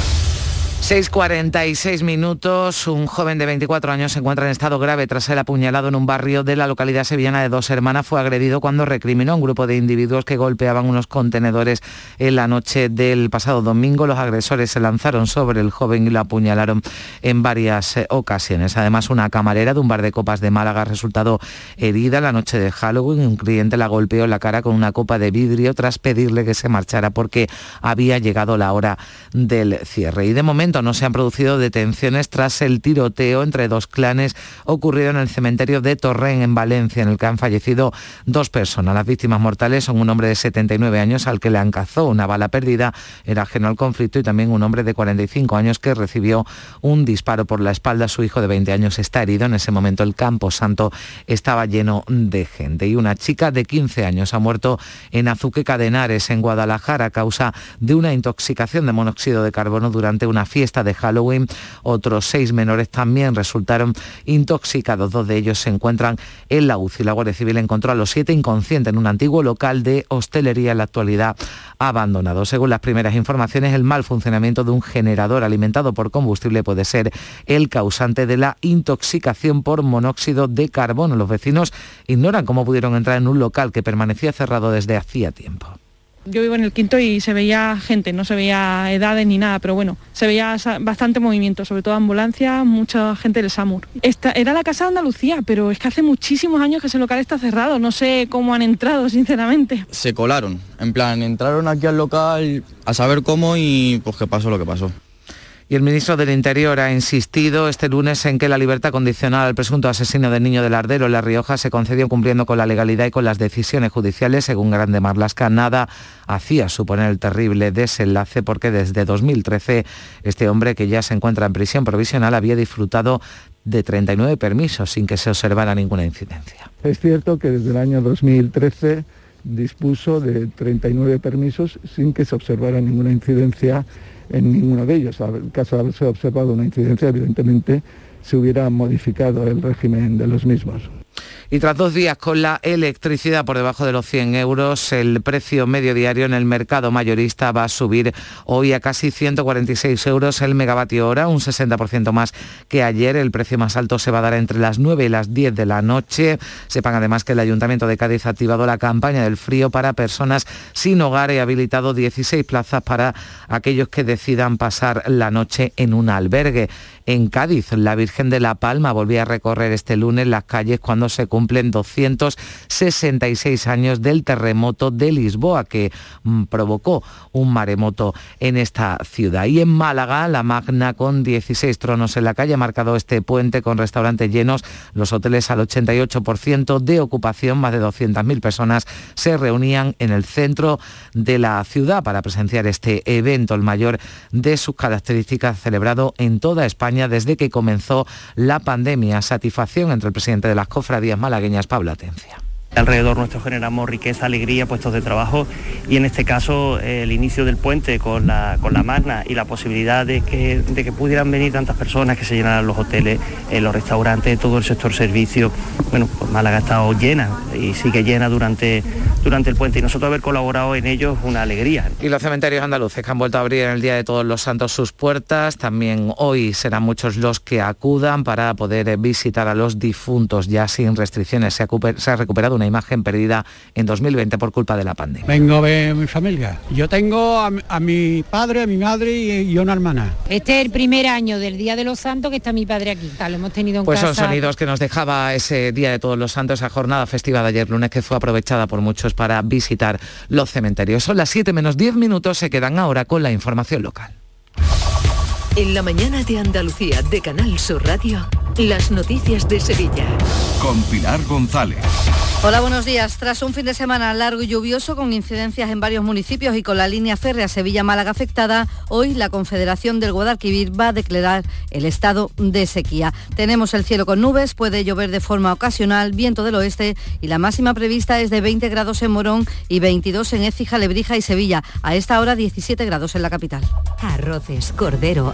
6.46 minutos. Un joven de 24 años se encuentra en estado grave tras ser apuñalado en un barrio de la localidad sevillana de Dos Hermanas. Fue agredido cuando recriminó a un grupo de individuos que golpeaban unos contenedores en la noche del pasado domingo. Los agresores se lanzaron sobre el joven y lo apuñalaron en varias eh, ocasiones. Además, una camarera de un bar de copas de Málaga ha resultado herida la noche de Halloween. Un cliente la golpeó en la cara con una copa de vidrio tras pedirle que se marchara porque había llegado la hora del cierre. Y de momento no se han producido detenciones tras el tiroteo entre dos clanes ocurrido en el cementerio de Torren, en Valencia, en el que han fallecido dos personas. Las víctimas mortales son un hombre de 79 años al que le cazado una bala perdida, era ajeno al conflicto, y también un hombre de 45 años que recibió un disparo por la espalda. Su hijo de 20 años está herido. En ese momento el campo santo estaba lleno de gente. Y una chica de 15 años ha muerto en Azuque Cadenares, en Guadalajara, a causa de una intoxicación de monóxido de carbono durante una fiesta fiesta de Halloween. Otros seis menores también resultaron intoxicados. Dos de ellos se encuentran en la UCI. La Guardia Civil encontró a los siete inconscientes en un antiguo local de hostelería en la actualidad abandonado. Según las primeras informaciones, el mal funcionamiento de un generador alimentado por combustible puede ser el causante de la intoxicación por monóxido de carbono. Los vecinos ignoran cómo pudieron entrar en un local que permanecía cerrado desde hacía tiempo. Yo vivo en el quinto y se veía gente, no se veía edades ni nada, pero bueno, se veía bastante movimiento, sobre todo ambulancia, mucha gente del SAMUR. Esta, era la Casa de Andalucía, pero es que hace muchísimos años que ese local está cerrado, no sé cómo han entrado, sinceramente. Se colaron, en plan, entraron aquí al local a saber cómo y pues qué pasó lo que pasó. Y el ministro del Interior ha insistido este lunes en que la libertad condicional al presunto asesino del niño del Ardero en La Rioja se concedió cumpliendo con la legalidad y con las decisiones judiciales. Según Grande Marlasca, nada hacía suponer el terrible desenlace porque desde 2013 este hombre que ya se encuentra en prisión provisional había disfrutado de 39 permisos sin que se observara ninguna incidencia. Es cierto que desde el año 2013 dispuso de 39 permisos sin que se observara ninguna incidencia en ninguno de ellos. En caso de haberse observado una incidencia, evidentemente se hubiera modificado el régimen de los mismos. Y tras dos días con la electricidad por debajo de los 100 euros, el precio medio diario en el mercado mayorista va a subir hoy a casi 146 euros el megavatio hora, un 60% más que ayer. El precio más alto se va a dar entre las 9 y las 10 de la noche. Sepan además que el Ayuntamiento de Cádiz ha activado la campaña del frío para personas sin hogar y ha habilitado 16 plazas para aquellos que decidan pasar la noche en un albergue en Cádiz. La Virgen de la Palma volvía a recorrer este lunes las calles cuando se cumplen 266 años del terremoto de Lisboa que mm, provocó un maremoto en esta ciudad. Y en Málaga, la Magna con 16 tronos en la calle ha marcado este puente con restaurantes llenos, los hoteles al 88% de ocupación, más de 200.000 personas se reunían en el centro de la ciudad para presenciar este evento, el mayor de sus características, celebrado en toda España desde que comenzó la pandemia. Satisfacción entre el presidente de las cofradías malagueñas, Pablo Atencia. Alrededor nuestro generamos riqueza, alegría, puestos de trabajo y en este caso el inicio del puente con la, con la Magna y la posibilidad de que, de que pudieran venir tantas personas, que se llenaran los hoteles, eh, los restaurantes, todo el sector servicio. Bueno, pues Málaga ha estado llena y sigue llena durante, durante el puente y nosotros haber colaborado en ello es una alegría. Y los cementerios andaluces que han vuelto a abrir en el Día de Todos los Santos sus puertas, también hoy serán muchos los que acudan para poder visitar a los difuntos ya sin restricciones. Se ha recuperado una imagen perdida en 2020 por culpa de la pandemia. Vengo a ver a mi familia. Yo tengo a, a mi padre, a mi madre y, y, una hermana. Este es el primer año del Día de los Santos que está mi padre aquí. Lo hemos tenido en pues casa. son sonidos que nos dejaba ese Día de Todos los Santos, esa jornada festiva de ayer lunes que fue aprovechada por muchos para visitar los cementerios. Son las 7 menos 10 minutos, se quedan ahora con la información local. En la mañana de Andalucía de Canal Sur Radio, las noticias de Sevilla. Con Pilar González. Hola, buenos días. Tras un fin de semana largo y lluvioso con incidencias en varios municipios y con la línea férrea Sevilla-Málaga afectada, hoy la Confederación del Guadalquivir va a declarar el estado de sequía. Tenemos el cielo con nubes, puede llover de forma ocasional, viento del oeste y la máxima prevista es de 20 grados en Morón y 22 en Écija, Lebrija y Sevilla. A esta hora 17 grados en la capital. Arroces, cordero,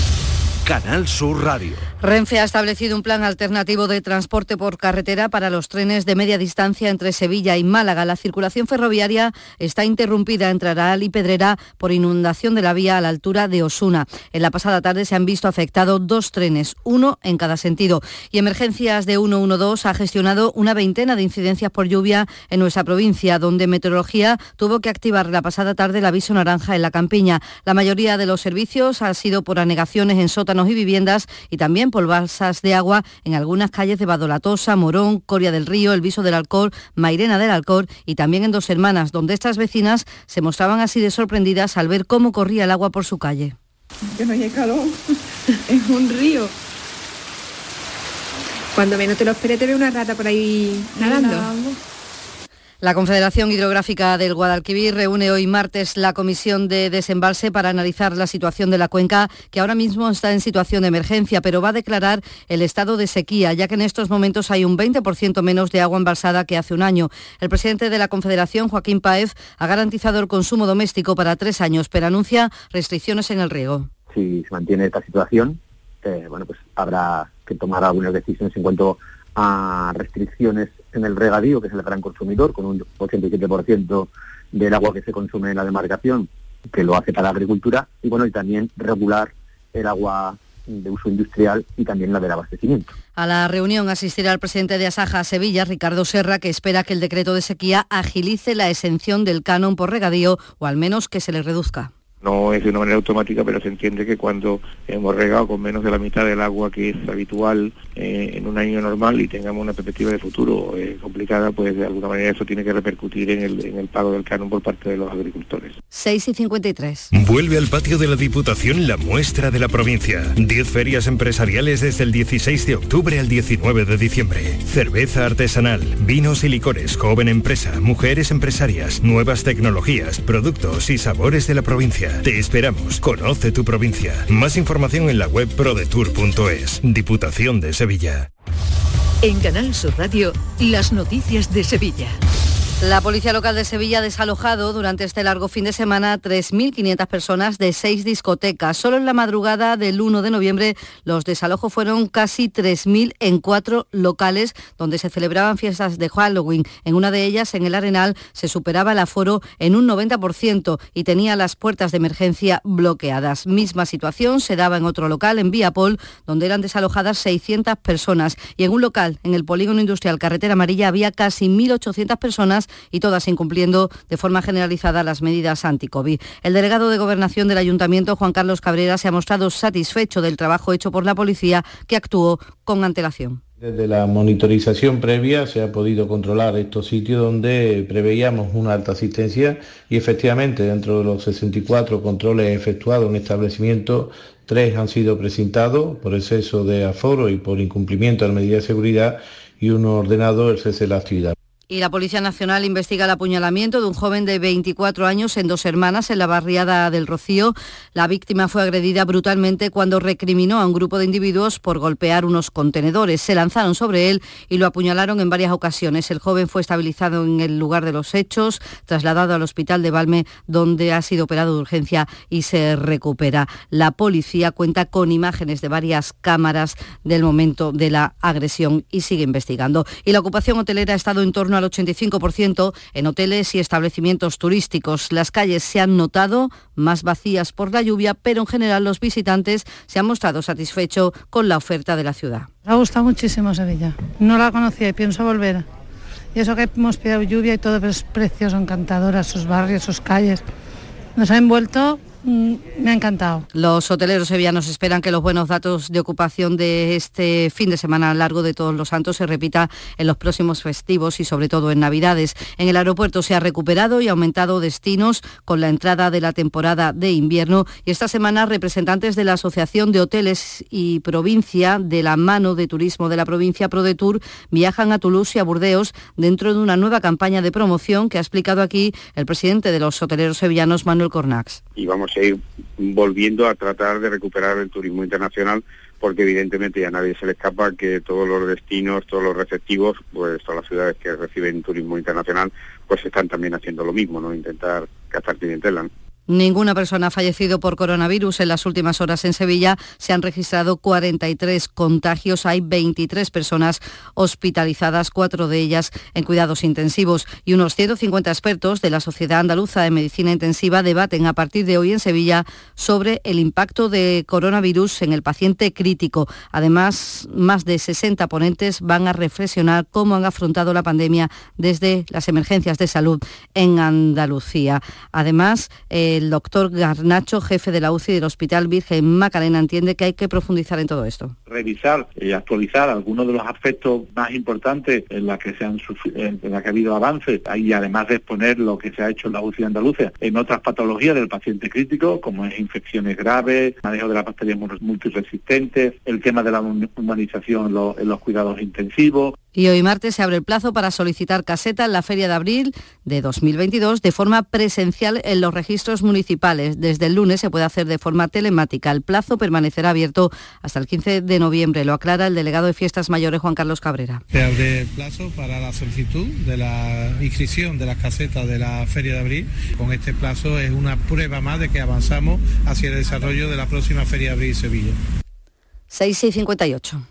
Canal Sur Radio. Renfe ha establecido un plan alternativo de transporte por carretera para los trenes de media distancia entre Sevilla y Málaga. La circulación ferroviaria está interrumpida entre Aral y Pedrera por inundación de la vía a la altura de Osuna. En la pasada tarde se han visto afectados dos trenes, uno en cada sentido. Y Emergencias de 112 ha gestionado una veintena de incidencias por lluvia en nuestra provincia, donde Meteorología tuvo que activar la pasada tarde el aviso naranja en la campiña. La mayoría de los servicios ha sido por anegaciones en sótanos y viviendas y también por balsas de agua en algunas calles de Badolatosa, Morón, Coria del Río, El Viso del Alcor, Mairena del Alcor y también en Dos Hermanas, donde estas vecinas se mostraban así de sorprendidas al ver cómo corría el agua por su calle. Que no hay calor, es un río. Cuando menos te lo esperes te ve una rata por ahí nadando. La Confederación Hidrográfica del Guadalquivir reúne hoy martes la comisión de desembalse para analizar la situación de la cuenca, que ahora mismo está en situación de emergencia, pero va a declarar el estado de sequía, ya que en estos momentos hay un 20% menos de agua embalsada que hace un año. El presidente de la Confederación, Joaquín Paez, ha garantizado el consumo doméstico para tres años, pero anuncia restricciones en el riego. Si se mantiene esta situación, eh, bueno, pues habrá que tomar algunas decisiones en cuanto a restricciones en el regadío, que es el gran consumidor, con un 87% del agua que se consume en la demarcación, que lo hace para la agricultura, y bueno, y también regular el agua de uso industrial y también la del abastecimiento. A la reunión asistirá el presidente de Asaja Sevilla, Ricardo Serra, que espera que el decreto de sequía agilice la exención del canon por regadío o al menos que se le reduzca. No es de una manera automática, pero se entiende que cuando hemos regado con menos de la mitad del agua que es habitual eh, en un año normal y tengamos una perspectiva de futuro eh, complicada, pues de alguna manera eso tiene que repercutir en el, en el pago del canon por parte de los agricultores. 6 y 53. Vuelve al patio de la Diputación la muestra de la provincia. 10 ferias empresariales desde el 16 de octubre al 19 de diciembre. Cerveza artesanal, vinos y licores, joven empresa, mujeres empresarias, nuevas tecnologías, productos y sabores de la provincia. Te esperamos. Conoce tu provincia. Más información en la web prodetour.es. Diputación de Sevilla. En Canal Sur Radio, las noticias de Sevilla. La Policía Local de Sevilla ha desalojado durante este largo fin de semana 3.500 personas de seis discotecas. Solo en la madrugada del 1 de noviembre los desalojos fueron casi 3.000 en cuatro locales donde se celebraban fiestas de Halloween. En una de ellas, en el Arenal, se superaba el aforo en un 90% y tenía las puertas de emergencia bloqueadas. Misma situación se daba en otro local, en Viapol, donde eran desalojadas 600 personas. Y en un local, en el Polígono Industrial Carretera Amarilla, había casi 1.800 personas y todas incumpliendo de forma generalizada las medidas anti-COVID. El delegado de Gobernación del Ayuntamiento, Juan Carlos Cabrera, se ha mostrado satisfecho del trabajo hecho por la policía que actuó con antelación. Desde la monitorización previa se ha podido controlar estos sitios donde preveíamos una alta asistencia y efectivamente dentro de los 64 controles efectuados en establecimientos, tres han sido presentados por exceso de aforo y por incumplimiento de la medida de seguridad y uno ordenado el cese de la actividad. Y la Policía Nacional investiga el apuñalamiento de un joven de 24 años en dos hermanas en la barriada del Rocío. La víctima fue agredida brutalmente cuando recriminó a un grupo de individuos por golpear unos contenedores. Se lanzaron sobre él y lo apuñalaron en varias ocasiones. El joven fue estabilizado en el lugar de los hechos, trasladado al hospital de Valme, donde ha sido operado de urgencia y se recupera. La policía cuenta con imágenes de varias cámaras del momento de la agresión y sigue investigando. Y la ocupación hotelera ha estado en torno a al 85% en hoteles y establecimientos turísticos. Las calles se han notado más vacías por la lluvia, pero en general los visitantes se han mostrado satisfechos con la oferta de la ciudad. Me ha gustado muchísimo Sevilla. No la conocía y pienso volver. Y eso que hemos pillado lluvia y todo, pero es precioso, encantadora, sus barrios, sus calles. Nos ha envuelto me ha encantado. Los hoteleros sevillanos esperan que los buenos datos de ocupación de este fin de semana largo de Todos los Santos se repita en los próximos festivos y sobre todo en Navidades. En el aeropuerto se ha recuperado y aumentado destinos con la entrada de la temporada de invierno y esta semana representantes de la Asociación de Hoteles y Provincia de la mano de turismo de la provincia ProDetour viajan a Toulouse y a Burdeos dentro de una nueva campaña de promoción que ha explicado aquí el presidente de los hoteleros sevillanos Manuel Cornax. Y vamos seguir volviendo a tratar de recuperar el turismo internacional porque evidentemente a nadie se le escapa que todos los destinos, todos los receptivos, pues todas las ciudades que reciben turismo internacional, pues están también haciendo lo mismo, ¿no? Intentar gastar clientela. Ninguna persona ha fallecido por coronavirus. En las últimas horas en Sevilla se han registrado 43 contagios. Hay 23 personas hospitalizadas, cuatro de ellas en cuidados intensivos. Y unos 150 expertos de la Sociedad Andaluza de Medicina Intensiva debaten a partir de hoy en Sevilla sobre el impacto de coronavirus en el paciente crítico. Además, más de 60 ponentes van a reflexionar cómo han afrontado la pandemia desde las emergencias de salud en Andalucía. Además, el doctor Garnacho, jefe de la UCI del Hospital Virgen Macarena, entiende que hay que profundizar en todo esto. Revisar y actualizar algunos de los aspectos más importantes en la que se han en la que ha habido avances y además de exponer lo que se ha hecho en la UCI Andalucía en otras patologías del paciente crítico, como es infecciones graves, manejo de las bacterias multiresistentes, el tema de la humanización en los cuidados intensivos. Y hoy martes se abre el plazo para solicitar caseta en la Feria de Abril de 2022 de forma presencial en los registros municipales. Desde el lunes se puede hacer de forma telemática. El plazo permanecerá abierto hasta el 15 de noviembre, lo aclara el delegado de Fiestas Mayores Juan Carlos Cabrera. Se abre el plazo para la solicitud de la inscripción de las casetas de la Feria de Abril. Con este plazo es una prueba más de que avanzamos hacia el desarrollo de la próxima Feria de Abril Sevilla. 6 y 58.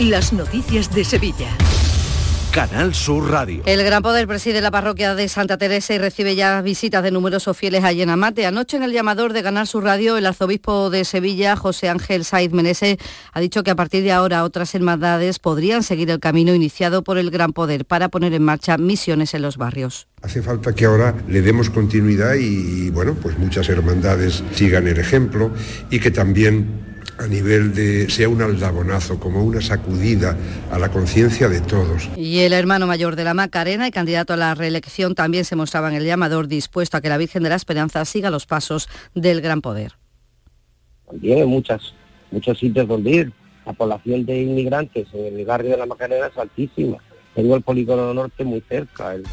Las noticias de Sevilla. Canal Sur Radio. El Gran Poder preside la parroquia de Santa Teresa y recibe ya visitas de numerosos fieles a Yenamate. Anoche en el llamador de Canal Sur Radio, el arzobispo de Sevilla, José Ángel Saiz Menese, ha dicho que a partir de ahora otras hermandades podrían seguir el camino iniciado por el Gran Poder para poner en marcha misiones en los barrios. Hace falta que ahora le demos continuidad y, bueno, pues muchas hermandades sigan el ejemplo y que también a nivel de sea un aldabonazo, como una sacudida a la conciencia de todos. Y el hermano mayor de la Macarena y candidato a la reelección también se mostraba en el llamador dispuesto a que la Virgen de la Esperanza siga los pasos del gran poder. Tiene muchas, muchos sitios donde ir. La población de inmigrantes en el barrio de la Macarena es altísima. Tengo el polígono norte muy cerca. El,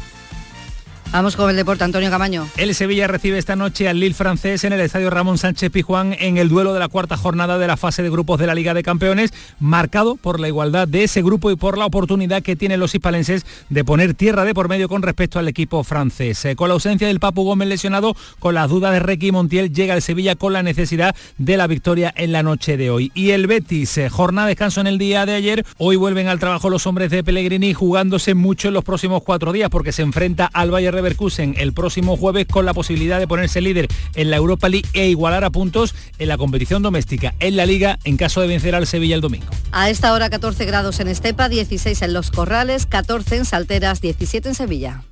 Vamos con el deporte, Antonio Camaño. El Sevilla recibe esta noche al Lille francés en el estadio Ramón Sánchez Pijuán en el duelo de la cuarta jornada de la fase de grupos de la Liga de Campeones, marcado por la igualdad de ese grupo y por la oportunidad que tienen los hispalenses de poner tierra de por medio con respecto al equipo francés. Eh, Con la ausencia del Papu Gómez lesionado, con las dudas de Requi Montiel, llega el Sevilla con la necesidad de la victoria en la noche de hoy. Y el Betis, eh, jornada de descanso en el día de ayer, hoy vuelven al trabajo los hombres de Pellegrini jugándose mucho en los próximos cuatro días porque se enfrenta al Bayern Leverkusen el próximo jueves con la posibilidad de ponerse líder en la Europa League e igualar a puntos en la competición doméstica en la Liga en caso de vencer al Sevilla el domingo. A esta hora 14 grados en Estepa, 16 en Los Corrales, 14 en Salteras, 17 en Sevilla.